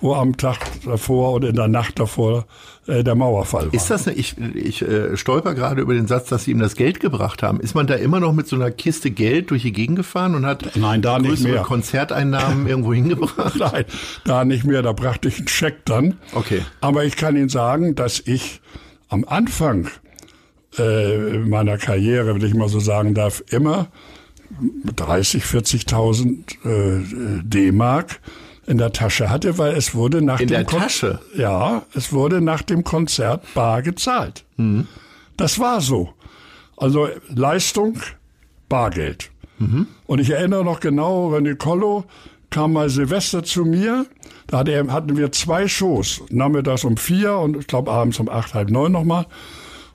wo am Tag davor oder in der Nacht davor äh, der Mauerfall war. Ist das, ich, ich äh, stolper gerade über den Satz, dass Sie ihm das Geld gebracht haben. Ist man da immer noch mit so einer Kiste Geld durch die Gegend gefahren und hat Nein, da nicht mehr. Konzerteinnahmen irgendwo hingebracht? Nein, da nicht mehr. Da brachte ich einen Scheck dann. Okay. Aber ich kann Ihnen sagen, dass ich am Anfang äh, meiner Karriere, wenn ich mal so sagen darf, immer 30, 40.000 äh, D-Mark in der Tasche hatte, weil es wurde nach in dem der Kon Tasche ja, es wurde nach dem Konzert bar gezahlt. Mhm. Das war so. Also Leistung, Bargeld. Mhm. Und ich erinnere noch genau, René Collo kam mal Silvester zu mir. Da hatten wir zwei Shows. Nachmittags um vier und ich glaube abends um acht, halb neun nochmal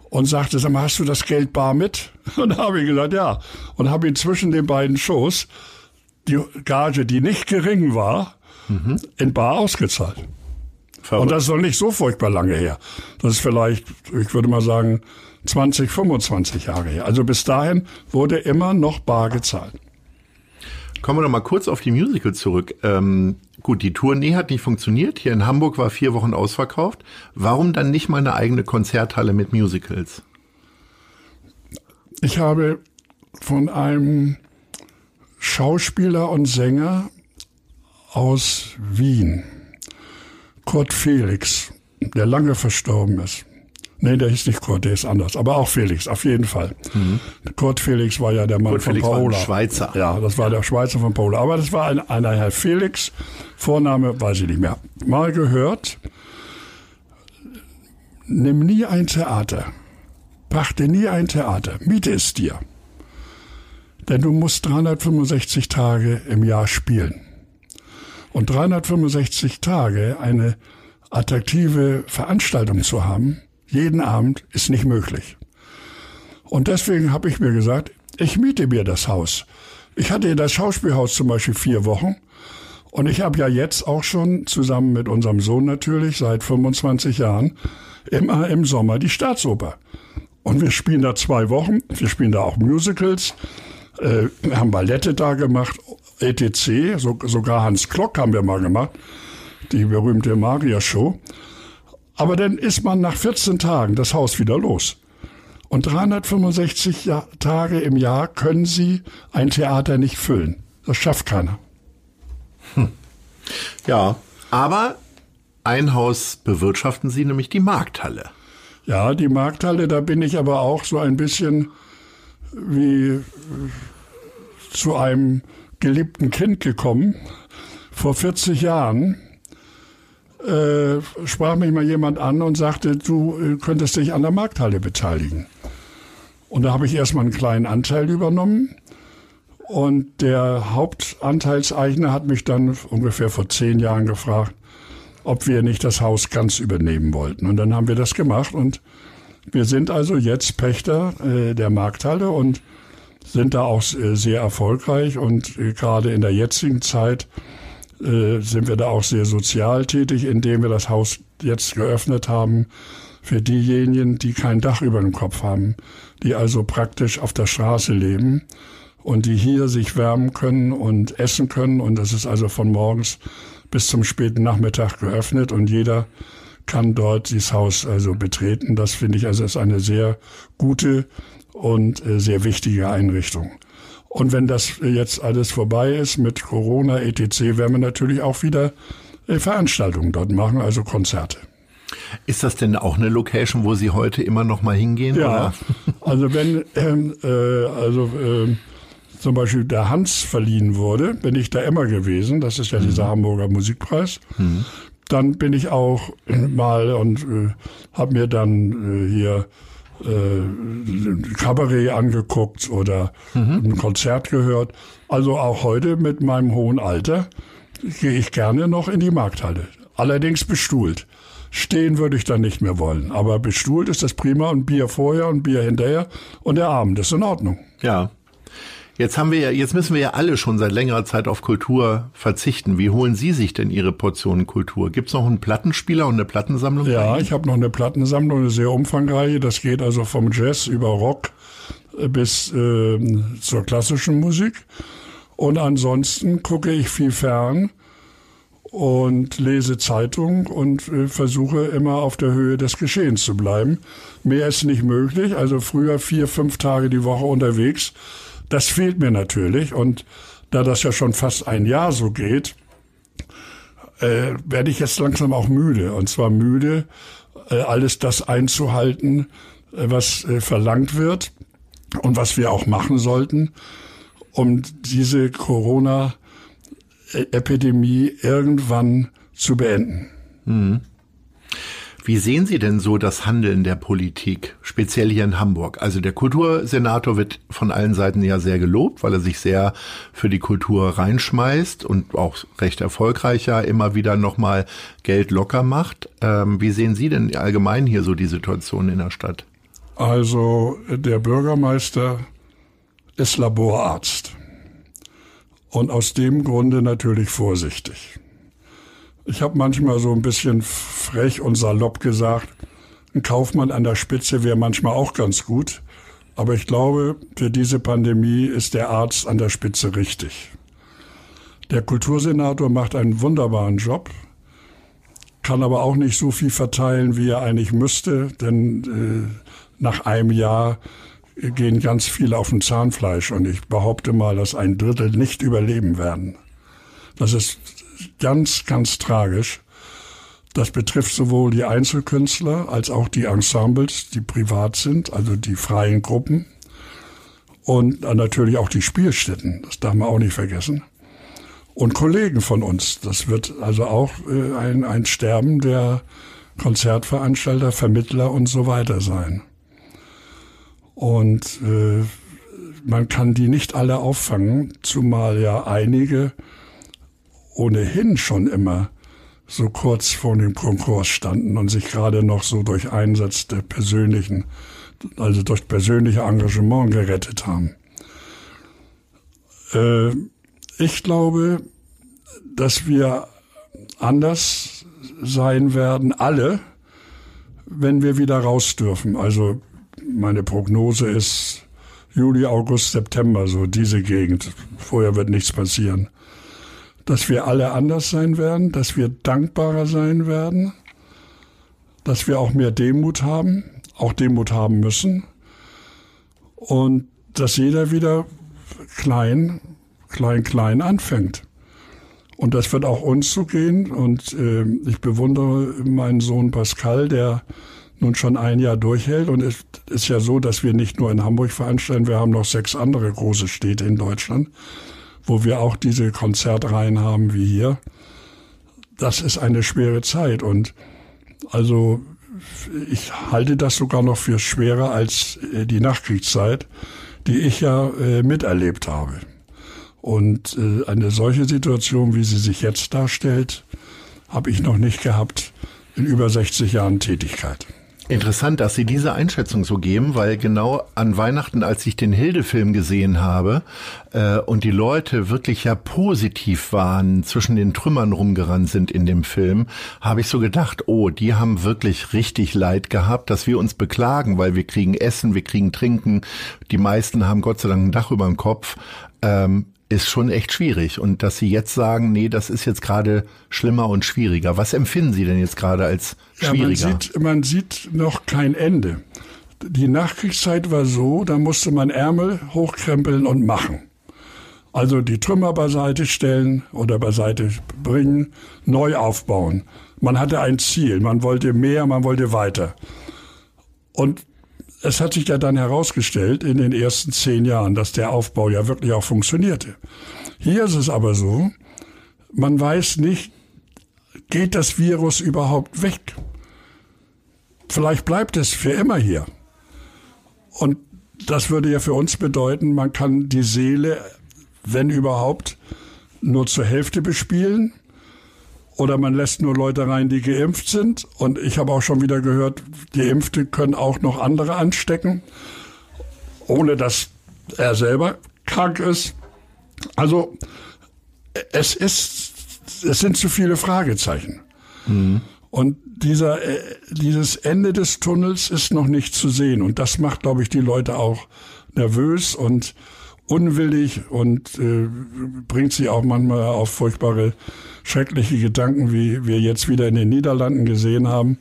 und sagte, sag mal, hast du das Geld bar mit? Und da habe ich gesagt, ja. Und habe ihn zwischen den beiden Shows die Gage, die nicht gering war, mhm. in bar ausgezahlt. Verrückt. Und das ist noch nicht so furchtbar lange her. Das ist vielleicht, ich würde mal sagen, 20, 25 Jahre her. Also bis dahin wurde immer noch bar gezahlt. Kommen wir noch mal kurz auf die Musical zurück. Ähm, gut, die Tournee hat nicht funktioniert. Hier in Hamburg war vier Wochen ausverkauft. Warum dann nicht mal eine eigene Konzerthalle mit Musicals? Ich habe von einem Schauspieler und Sänger aus Wien, Kurt Felix, der lange verstorben ist, Nee, der hieß nicht Kurt, der ist anders. Aber auch Felix, auf jeden Fall. Mhm. Kurt Felix war ja der Mann Kurt von Felix Paola. War ein Schweizer. Ja, das war der Schweizer von Paola. Aber das war ein, einer Herr Felix. Vorname weiß ich nicht mehr. Mal gehört, nimm nie ein Theater. Pachte nie ein Theater. Miete es dir. Denn du musst 365 Tage im Jahr spielen. Und 365 Tage eine attraktive Veranstaltung zu haben, jeden Abend ist nicht möglich. Und deswegen habe ich mir gesagt, ich miete mir das Haus. Ich hatte das Schauspielhaus zum Beispiel vier Wochen und ich habe ja jetzt auch schon zusammen mit unserem Sohn natürlich seit 25 Jahren immer im Sommer die Staatsoper. Und wir spielen da zwei Wochen, wir spielen da auch Musicals, äh, haben Ballette da gemacht, etc., so, sogar Hans Klock haben wir mal gemacht, die berühmte Maria-Show. Aber dann ist man nach 14 Tagen das Haus wieder los. Und 365 ja Tage im Jahr können Sie ein Theater nicht füllen. Das schafft keiner. Hm. Ja, aber ein Haus bewirtschaften Sie, nämlich die Markthalle. Ja, die Markthalle, da bin ich aber auch so ein bisschen wie äh, zu einem geliebten Kind gekommen. Vor 40 Jahren äh, sprach mich mal jemand an und sagte, du äh, könntest dich an der Markthalle beteiligen. Und da habe ich erstmal einen kleinen Anteil übernommen. Und der Hauptanteilseigner hat mich dann ungefähr vor zehn Jahren gefragt, ob wir nicht das Haus ganz übernehmen wollten. Und dann haben wir das gemacht und wir sind also jetzt Pächter äh, der Markthalle und sind da auch äh, sehr erfolgreich und äh, gerade in der jetzigen Zeit äh, sind wir da auch sehr sozial tätig, indem wir das Haus jetzt geöffnet haben für diejenigen, die kein Dach über dem Kopf haben, die also praktisch auf der Straße leben und die hier sich wärmen können und essen können. Und das ist also von morgens bis zum späten Nachmittag geöffnet und jeder kann dort dieses Haus also betreten. Das finde ich also ist eine sehr gute und äh, sehr wichtige Einrichtung. Und wenn das jetzt alles vorbei ist mit Corona, etc., werden wir natürlich auch wieder äh, Veranstaltungen dort machen, also Konzerte. Ist das denn auch eine Location, wo Sie heute immer noch mal hingehen? Ja, oder? also wenn ähm, äh, also äh, zum Beispiel der Hans verliehen wurde, bin ich da immer gewesen. Das ist ja mhm. dieser Hamburger Musikpreis. Mhm. Dann bin ich auch mal und äh, habe mir dann äh, hier äh, Kabarett angeguckt oder mhm. ein Konzert gehört. Also auch heute mit meinem hohen Alter gehe ich gerne noch in die Markthalle. Allerdings bestuhlt. Stehen würde ich dann nicht mehr wollen. Aber bestuhlt ist das prima und Bier vorher und Bier hinterher und der Abend ist in Ordnung. Ja. Jetzt haben wir ja, jetzt müssen wir ja alle schon seit längerer Zeit auf Kultur verzichten. Wie holen Sie sich denn Ihre Portionen Kultur? Gibt es noch einen Plattenspieler und eine Plattensammlung? Ja, ich habe noch eine Plattensammlung, eine sehr umfangreiche. Das geht also vom Jazz über Rock äh, bis äh, zur klassischen Musik. Und ansonsten gucke ich viel fern und lese Zeitung und äh, versuche immer auf der Höhe des Geschehens zu bleiben. Mehr ist nicht möglich. Also früher vier, fünf Tage die Woche unterwegs das fehlt mir natürlich und da das ja schon fast ein Jahr so geht, äh, werde ich jetzt langsam auch müde. Und zwar müde, äh, alles das einzuhalten, äh, was äh, verlangt wird und was wir auch machen sollten, um diese Corona-Epidemie irgendwann zu beenden. Mhm. Wie sehen Sie denn so das Handeln der Politik, speziell hier in Hamburg? Also der Kultursenator wird von allen Seiten ja sehr gelobt, weil er sich sehr für die Kultur reinschmeißt und auch recht erfolgreich ja immer wieder nochmal Geld locker macht. Ähm, wie sehen Sie denn allgemein hier so die Situation in der Stadt? Also der Bürgermeister ist Laborarzt und aus dem Grunde natürlich vorsichtig. Ich habe manchmal so ein bisschen frech und salopp gesagt, ein Kaufmann an der Spitze wäre manchmal auch ganz gut. Aber ich glaube, für diese Pandemie ist der Arzt an der Spitze richtig. Der Kultursenator macht einen wunderbaren Job, kann aber auch nicht so viel verteilen, wie er eigentlich müsste, denn äh, nach einem Jahr gehen ganz viele auf dem Zahnfleisch und ich behaupte mal, dass ein Drittel nicht überleben werden. Das ist ganz, ganz tragisch. Das betrifft sowohl die Einzelkünstler als auch die Ensembles, die privat sind, also die freien Gruppen. Und natürlich auch die Spielstätten, das darf man auch nicht vergessen. Und Kollegen von uns. Das wird also auch äh, ein, ein Sterben der Konzertveranstalter, Vermittler und so weiter sein. Und äh, man kann die nicht alle auffangen, zumal ja einige ohnehin schon immer so kurz vor dem Konkurs standen und sich gerade noch so durch Einsatz der persönlichen, also durch persönliche Engagement gerettet haben. Äh, ich glaube, dass wir anders sein werden, alle, wenn wir wieder raus dürfen. Also meine Prognose ist Juli, August, September, so diese Gegend. Vorher wird nichts passieren dass wir alle anders sein werden, dass wir dankbarer sein werden, dass wir auch mehr Demut haben, auch Demut haben müssen und dass jeder wieder klein, klein, klein anfängt. Und das wird auch uns so gehen. Und äh, ich bewundere meinen Sohn Pascal, der nun schon ein Jahr durchhält. Und es ist ja so, dass wir nicht nur in Hamburg veranstalten, wir haben noch sechs andere große Städte in Deutschland, wo wir auch diese Konzertreihen haben wie hier. Das ist eine schwere Zeit und also ich halte das sogar noch für schwerer als äh, die Nachkriegszeit, die ich ja äh, miterlebt habe. Und äh, eine solche Situation, wie sie sich jetzt darstellt, habe ich noch nicht gehabt in über 60 Jahren Tätigkeit. Interessant, dass Sie diese Einschätzung so geben, weil genau an Weihnachten, als ich den Hilde-Film gesehen habe äh, und die Leute wirklich ja positiv waren, zwischen den Trümmern rumgerannt sind in dem Film, habe ich so gedacht, oh, die haben wirklich richtig Leid gehabt, dass wir uns beklagen, weil wir kriegen Essen, wir kriegen Trinken, die meisten haben Gott sei Dank ein Dach über dem Kopf. Ähm, ist schon echt schwierig. Und dass Sie jetzt sagen, nee, das ist jetzt gerade schlimmer und schwieriger. Was empfinden Sie denn jetzt gerade als schwieriger? Ja, man, sieht, man sieht noch kein Ende. Die Nachkriegszeit war so, da musste man Ärmel hochkrempeln und machen. Also die Trümmer beiseite stellen oder beiseite bringen, neu aufbauen. Man hatte ein Ziel, man wollte mehr, man wollte weiter. Und es hat sich ja dann herausgestellt in den ersten zehn Jahren, dass der Aufbau ja wirklich auch funktionierte. Hier ist es aber so, man weiß nicht, geht das Virus überhaupt weg? Vielleicht bleibt es für immer hier. Und das würde ja für uns bedeuten, man kann die Seele, wenn überhaupt, nur zur Hälfte bespielen oder man lässt nur Leute rein, die geimpft sind. Und ich habe auch schon wieder gehört, Geimpfte können auch noch andere anstecken, ohne dass er selber krank ist. Also es ist, es sind zu viele Fragezeichen. Mhm. Und dieser, äh, dieses Ende des Tunnels ist noch nicht zu sehen. Und das macht, glaube ich, die Leute auch nervös und unwillig und äh, bringt sie auch manchmal auf furchtbare schreckliche Gedanken, wie wir jetzt wieder in den Niederlanden gesehen haben.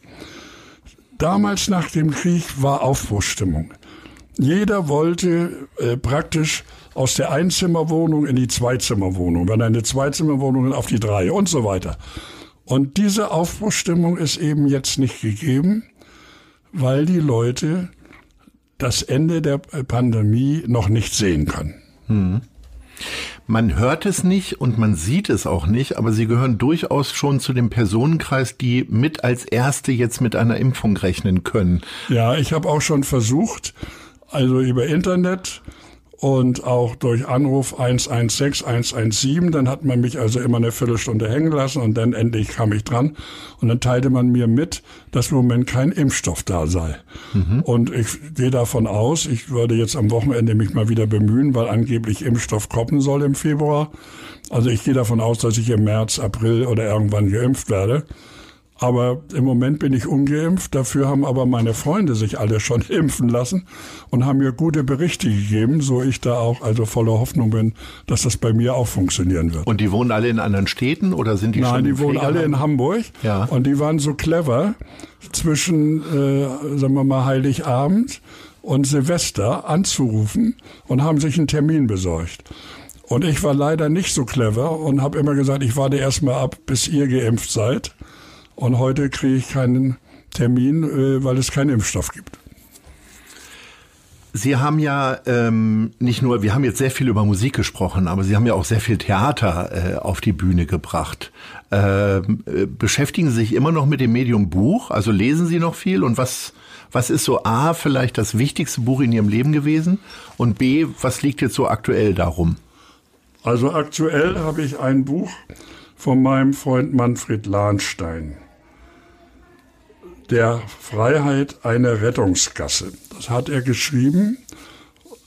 Damals nach dem Krieg war Aufbruchstimmung. Jeder wollte äh, praktisch aus der Einzimmerwohnung in die Zweizimmerwohnung, wenn eine Zweizimmerwohnung auf die drei und so weiter. Und diese Aufbruchstimmung ist eben jetzt nicht gegeben, weil die Leute das Ende der Pandemie noch nicht sehen können. Hm. Man hört es nicht und man sieht es auch nicht, aber sie gehören durchaus schon zu dem Personenkreis, die mit als Erste jetzt mit einer Impfung rechnen können. Ja, ich habe auch schon versucht, also über Internet und auch durch Anruf 116, 117. Dann hat man mich also immer eine Viertelstunde hängen lassen und dann endlich kam ich dran und dann teilte man mir mit, dass im Moment kein Impfstoff da sei. Mhm. Und ich gehe davon aus, ich würde jetzt am Wochenende mich mal wieder bemühen, weil angeblich Impfstoff kommen soll im Februar. Also ich gehe davon aus, dass ich im März, April oder irgendwann geimpft werde. Aber im Moment bin ich ungeimpft. Dafür haben aber meine Freunde sich alle schon impfen lassen und haben mir gute Berichte gegeben, so ich da auch also voller Hoffnung bin, dass das bei mir auch funktionieren wird. Und die wohnen alle in anderen Städten oder sind die Nein, schon die wohnen alle in Hamburg. Ja. Und die waren so clever zwischen, äh, sagen wir mal, Heiligabend und Silvester anzurufen und haben sich einen Termin besorgt. Und ich war leider nicht so clever und habe immer gesagt, ich warte erst mal ab, bis ihr geimpft seid. Und heute kriege ich keinen Termin, äh, weil es keinen Impfstoff gibt. Sie haben ja ähm, nicht nur, wir haben jetzt sehr viel über Musik gesprochen, aber Sie haben ja auch sehr viel Theater äh, auf die Bühne gebracht. Ähm, äh, beschäftigen Sie sich immer noch mit dem Medium Buch? Also lesen Sie noch viel? Und was, was ist so A, vielleicht das wichtigste Buch in Ihrem Leben gewesen? Und B, was liegt jetzt so aktuell darum? Also aktuell habe ich ein Buch von meinem Freund Manfred Lahnstein der Freiheit eine Rettungsgasse. Das hat er geschrieben,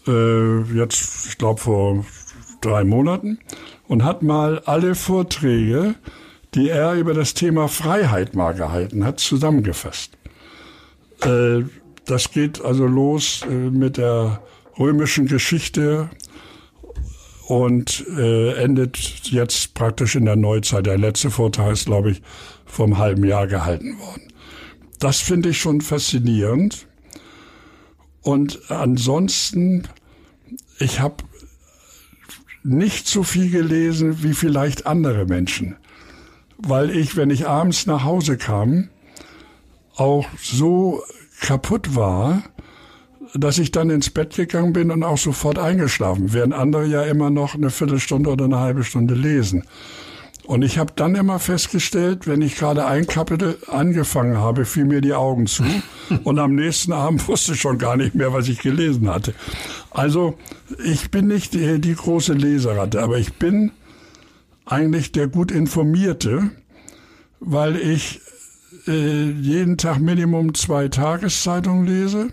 äh, jetzt, ich glaube, vor drei Monaten und hat mal alle Vorträge, die er über das Thema Freiheit mal gehalten hat, zusammengefasst. Äh, das geht also los äh, mit der römischen Geschichte und äh, endet jetzt praktisch in der Neuzeit. Der letzte Vortrag ist, glaube ich, vom halben Jahr gehalten worden. Das finde ich schon faszinierend. Und ansonsten, ich habe nicht so viel gelesen wie vielleicht andere Menschen, weil ich, wenn ich abends nach Hause kam, auch so kaputt war, dass ich dann ins Bett gegangen bin und auch sofort eingeschlafen, während andere ja immer noch eine Viertelstunde oder eine halbe Stunde lesen. Und ich habe dann immer festgestellt, wenn ich gerade ein Kapitel angefangen habe, fiel mir die Augen zu und am nächsten Abend wusste ich schon gar nicht mehr, was ich gelesen hatte. Also ich bin nicht die, die große Leseratte, aber ich bin eigentlich der gut informierte, weil ich äh, jeden Tag Minimum zwei Tageszeitungen lese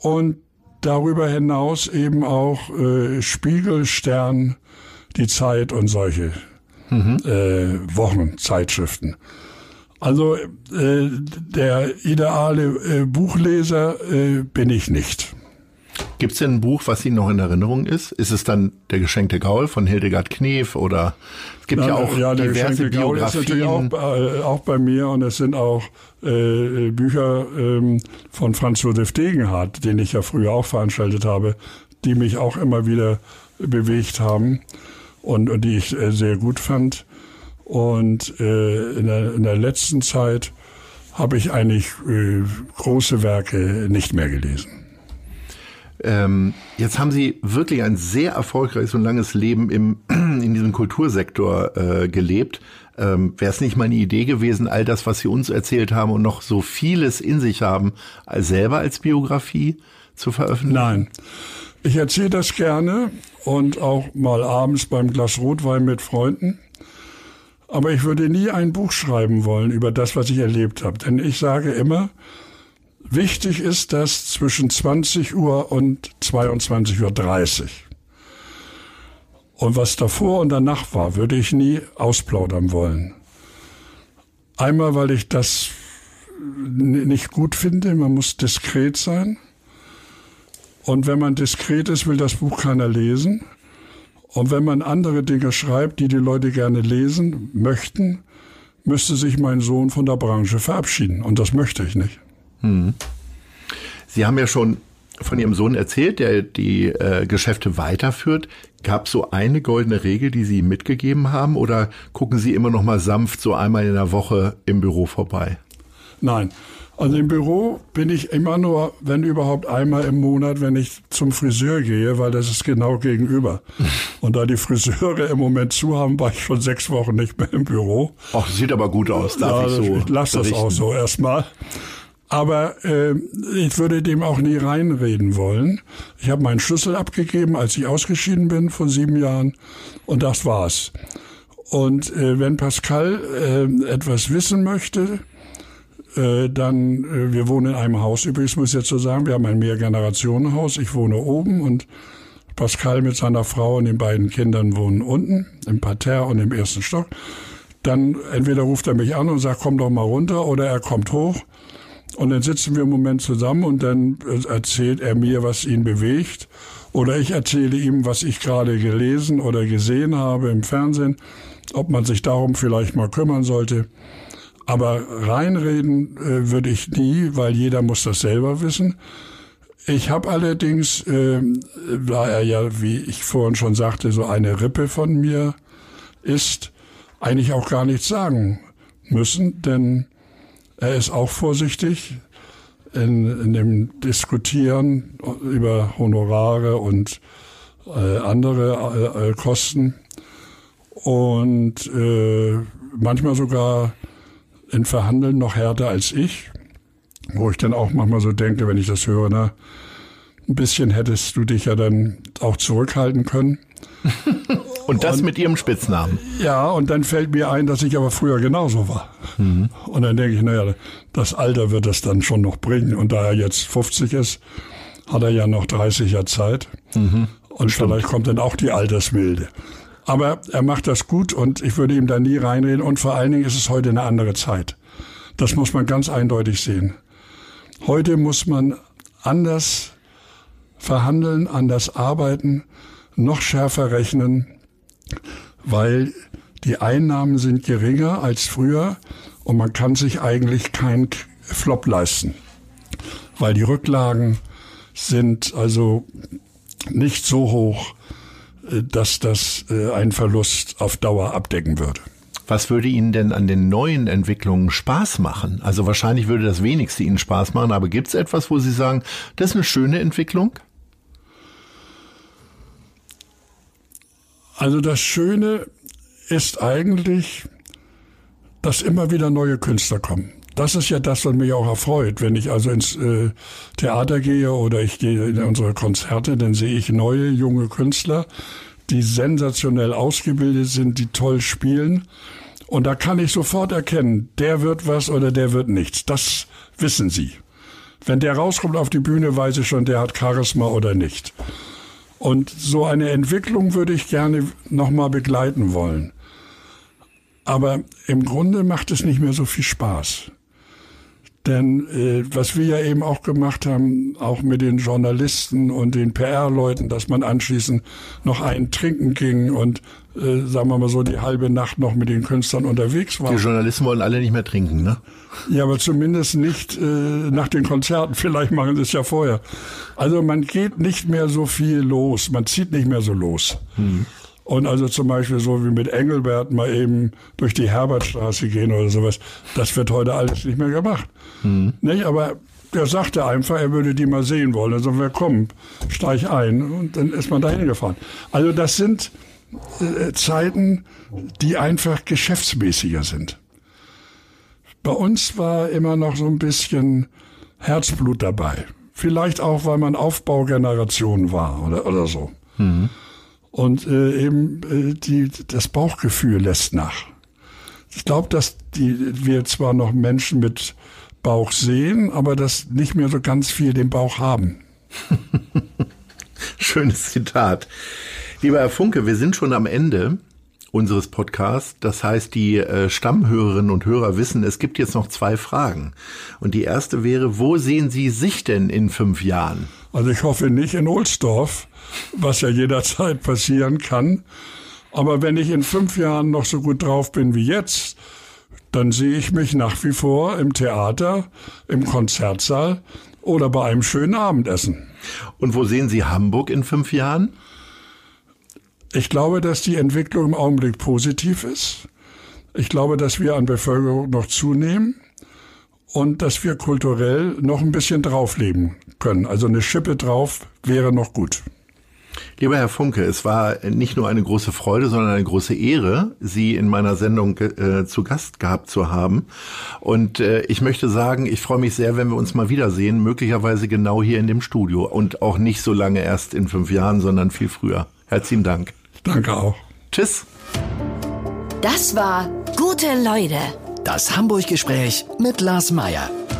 und darüber hinaus eben auch äh, Spiegel, Stern, die Zeit und solche mhm. äh, Wochenzeitschriften. Also äh, der ideale äh, Buchleser äh, bin ich nicht. Gibt es denn ein Buch, was Ihnen noch in Erinnerung ist? Ist es dann Der geschenkte Gaul von Hildegard Knef oder es gibt Na, ja auch ja, diverse Biografien. Ist natürlich auch, äh, auch bei mir und es sind auch äh, Bücher ähm, von Franz Josef Degenhardt, den ich ja früher auch veranstaltet habe, die mich auch immer wieder bewegt haben und, und die ich äh, sehr gut fand. Und äh, in, der, in der letzten Zeit habe ich eigentlich äh, große Werke nicht mehr gelesen. Ähm, jetzt haben Sie wirklich ein sehr erfolgreiches und langes Leben im, in diesem Kultursektor äh, gelebt. Ähm, Wäre es nicht mal eine Idee gewesen, all das, was Sie uns erzählt haben und noch so vieles in sich haben, selber als Biografie zu veröffentlichen? Nein. Ich erzähle das gerne und auch mal abends beim Glas Rotwein mit Freunden. Aber ich würde nie ein Buch schreiben wollen über das, was ich erlebt habe. Denn ich sage immer, Wichtig ist das zwischen 20 Uhr und 22.30 Uhr. Und was davor und danach war, würde ich nie ausplaudern wollen. Einmal, weil ich das nicht gut finde, man muss diskret sein. Und wenn man diskret ist, will das Buch keiner lesen. Und wenn man andere Dinge schreibt, die die Leute gerne lesen möchten, müsste sich mein Sohn von der Branche verabschieden. Und das möchte ich nicht. Hm. Sie haben ja schon von Ihrem Sohn erzählt, der die äh, Geschäfte weiterführt. Gab es so eine goldene Regel, die Sie mitgegeben haben, oder gucken Sie immer noch mal sanft so einmal in der Woche im Büro vorbei? Nein. Also im Büro bin ich immer nur, wenn überhaupt einmal im Monat, wenn ich zum Friseur gehe, weil das ist genau gegenüber. Und da die Friseure im Moment zu haben, war ich schon sechs Wochen nicht mehr im Büro. Ach, sieht aber gut aus, darf ja, ich so. Ich lasse das auch so erstmal. Aber äh, ich würde dem auch nie reinreden wollen. Ich habe meinen Schlüssel abgegeben, als ich ausgeschieden bin vor sieben Jahren. Und das war's. Und äh, wenn Pascal äh, etwas wissen möchte, äh, dann, äh, wir wohnen in einem Haus übrigens, muss ich jetzt so sagen, wir haben ein Mehrgenerationenhaus. Ich wohne oben und Pascal mit seiner Frau und den beiden Kindern wohnen unten, im Parterre und im ersten Stock. Dann entweder ruft er mich an und sagt, komm doch mal runter, oder er kommt hoch und dann sitzen wir im Moment zusammen und dann erzählt er mir, was ihn bewegt. Oder ich erzähle ihm, was ich gerade gelesen oder gesehen habe im Fernsehen, ob man sich darum vielleicht mal kümmern sollte. Aber reinreden äh, würde ich nie, weil jeder muss das selber wissen. Ich habe allerdings, äh, da er ja, wie ich vorhin schon sagte, so eine Rippe von mir ist, eigentlich auch gar nichts sagen müssen, denn er ist auch vorsichtig in, in dem Diskutieren über Honorare und äh, andere äh, äh, Kosten und äh, manchmal sogar in Verhandeln noch härter als ich, wo ich dann auch manchmal so denke, wenn ich das höre, na, ein bisschen hättest du dich ja dann auch zurückhalten können. Und das und, mit Ihrem Spitznamen. Ja, und dann fällt mir ein, dass ich aber früher genauso war. Mhm. Und dann denke ich, naja, das Alter wird es dann schon noch bringen. Und da er jetzt 50 ist, hat er ja noch 30 Jahre Zeit. Mhm. Und Stimmt. vielleicht kommt dann auch die Altersmilde. Aber er macht das gut und ich würde ihm da nie reinreden. Und vor allen Dingen ist es heute eine andere Zeit. Das muss man ganz eindeutig sehen. Heute muss man anders verhandeln, anders arbeiten, noch schärfer rechnen weil die Einnahmen sind geringer als früher und man kann sich eigentlich keinen Flop leisten, weil die Rücklagen sind also nicht so hoch, dass das äh, einen Verlust auf Dauer abdecken würde. Was würde Ihnen denn an den neuen Entwicklungen Spaß machen? Also wahrscheinlich würde das wenigste Ihnen Spaß machen, aber gibt es etwas, wo Sie sagen, das ist eine schöne Entwicklung? Also das Schöne ist eigentlich, dass immer wieder neue Künstler kommen. Das ist ja das, was mich auch erfreut. Wenn ich also ins äh, Theater gehe oder ich gehe in unsere Konzerte, dann sehe ich neue junge Künstler, die sensationell ausgebildet sind, die toll spielen. Und da kann ich sofort erkennen, der wird was oder der wird nichts. Das wissen sie. Wenn der rauskommt auf die Bühne, weiß ich schon, der hat Charisma oder nicht. Und so eine Entwicklung würde ich gerne nochmal begleiten wollen. Aber im Grunde macht es nicht mehr so viel Spaß. Denn äh, was wir ja eben auch gemacht haben, auch mit den Journalisten und den PR-Leuten, dass man anschließend noch einen trinken ging und äh, sagen wir mal so die halbe Nacht noch mit den Künstlern unterwegs war. Die Journalisten wollen alle nicht mehr trinken, ne? Ja, aber zumindest nicht äh, nach den Konzerten. Vielleicht machen sie es ja vorher. Also man geht nicht mehr so viel los, man zieht nicht mehr so los. Mhm. Und also zum Beispiel so wie mit Engelbert mal eben durch die Herbertstraße gehen oder sowas, das wird heute alles nicht mehr gemacht. Mhm. Nicht? Aber der sagte einfach, er würde die mal sehen wollen. Also wir kommen, steig ein und dann ist man dahin gefahren. Also das sind äh, Zeiten, die einfach geschäftsmäßiger sind. Bei uns war immer noch so ein bisschen Herzblut dabei. Vielleicht auch, weil man Aufbaugeneration war oder, oder so. Mhm. Und äh, eben äh, die, das Bauchgefühl lässt nach. Ich glaube, dass die, wir zwar noch Menschen mit Bauch sehen, aber dass nicht mehr so ganz viel den Bauch haben. Schönes Zitat. Lieber Herr Funke, wir sind schon am Ende unseres Podcasts. Das heißt, die äh, Stammhörerinnen und Hörer wissen, es gibt jetzt noch zwei Fragen. Und die erste wäre, wo sehen Sie sich denn in fünf Jahren? Also ich hoffe nicht in Ohlsdorf, was ja jederzeit passieren kann. Aber wenn ich in fünf Jahren noch so gut drauf bin wie jetzt, dann sehe ich mich nach wie vor im Theater, im Konzertsaal oder bei einem schönen Abendessen. Und wo sehen Sie Hamburg in fünf Jahren? Ich glaube, dass die Entwicklung im Augenblick positiv ist. Ich glaube, dass wir an Bevölkerung noch zunehmen und dass wir kulturell noch ein bisschen draufleben können. Also eine Schippe drauf wäre noch gut. Lieber Herr Funke, es war nicht nur eine große Freude, sondern eine große Ehre, Sie in meiner Sendung äh, zu Gast gehabt zu haben. Und äh, ich möchte sagen, ich freue mich sehr, wenn wir uns mal wiedersehen, möglicherweise genau hier in dem Studio und auch nicht so lange erst in fünf Jahren, sondern viel früher. Herzlichen Dank. Danke auch. Tschüss. Das war Gute Leute. Das Hamburg-Gespräch mit Lars Meier.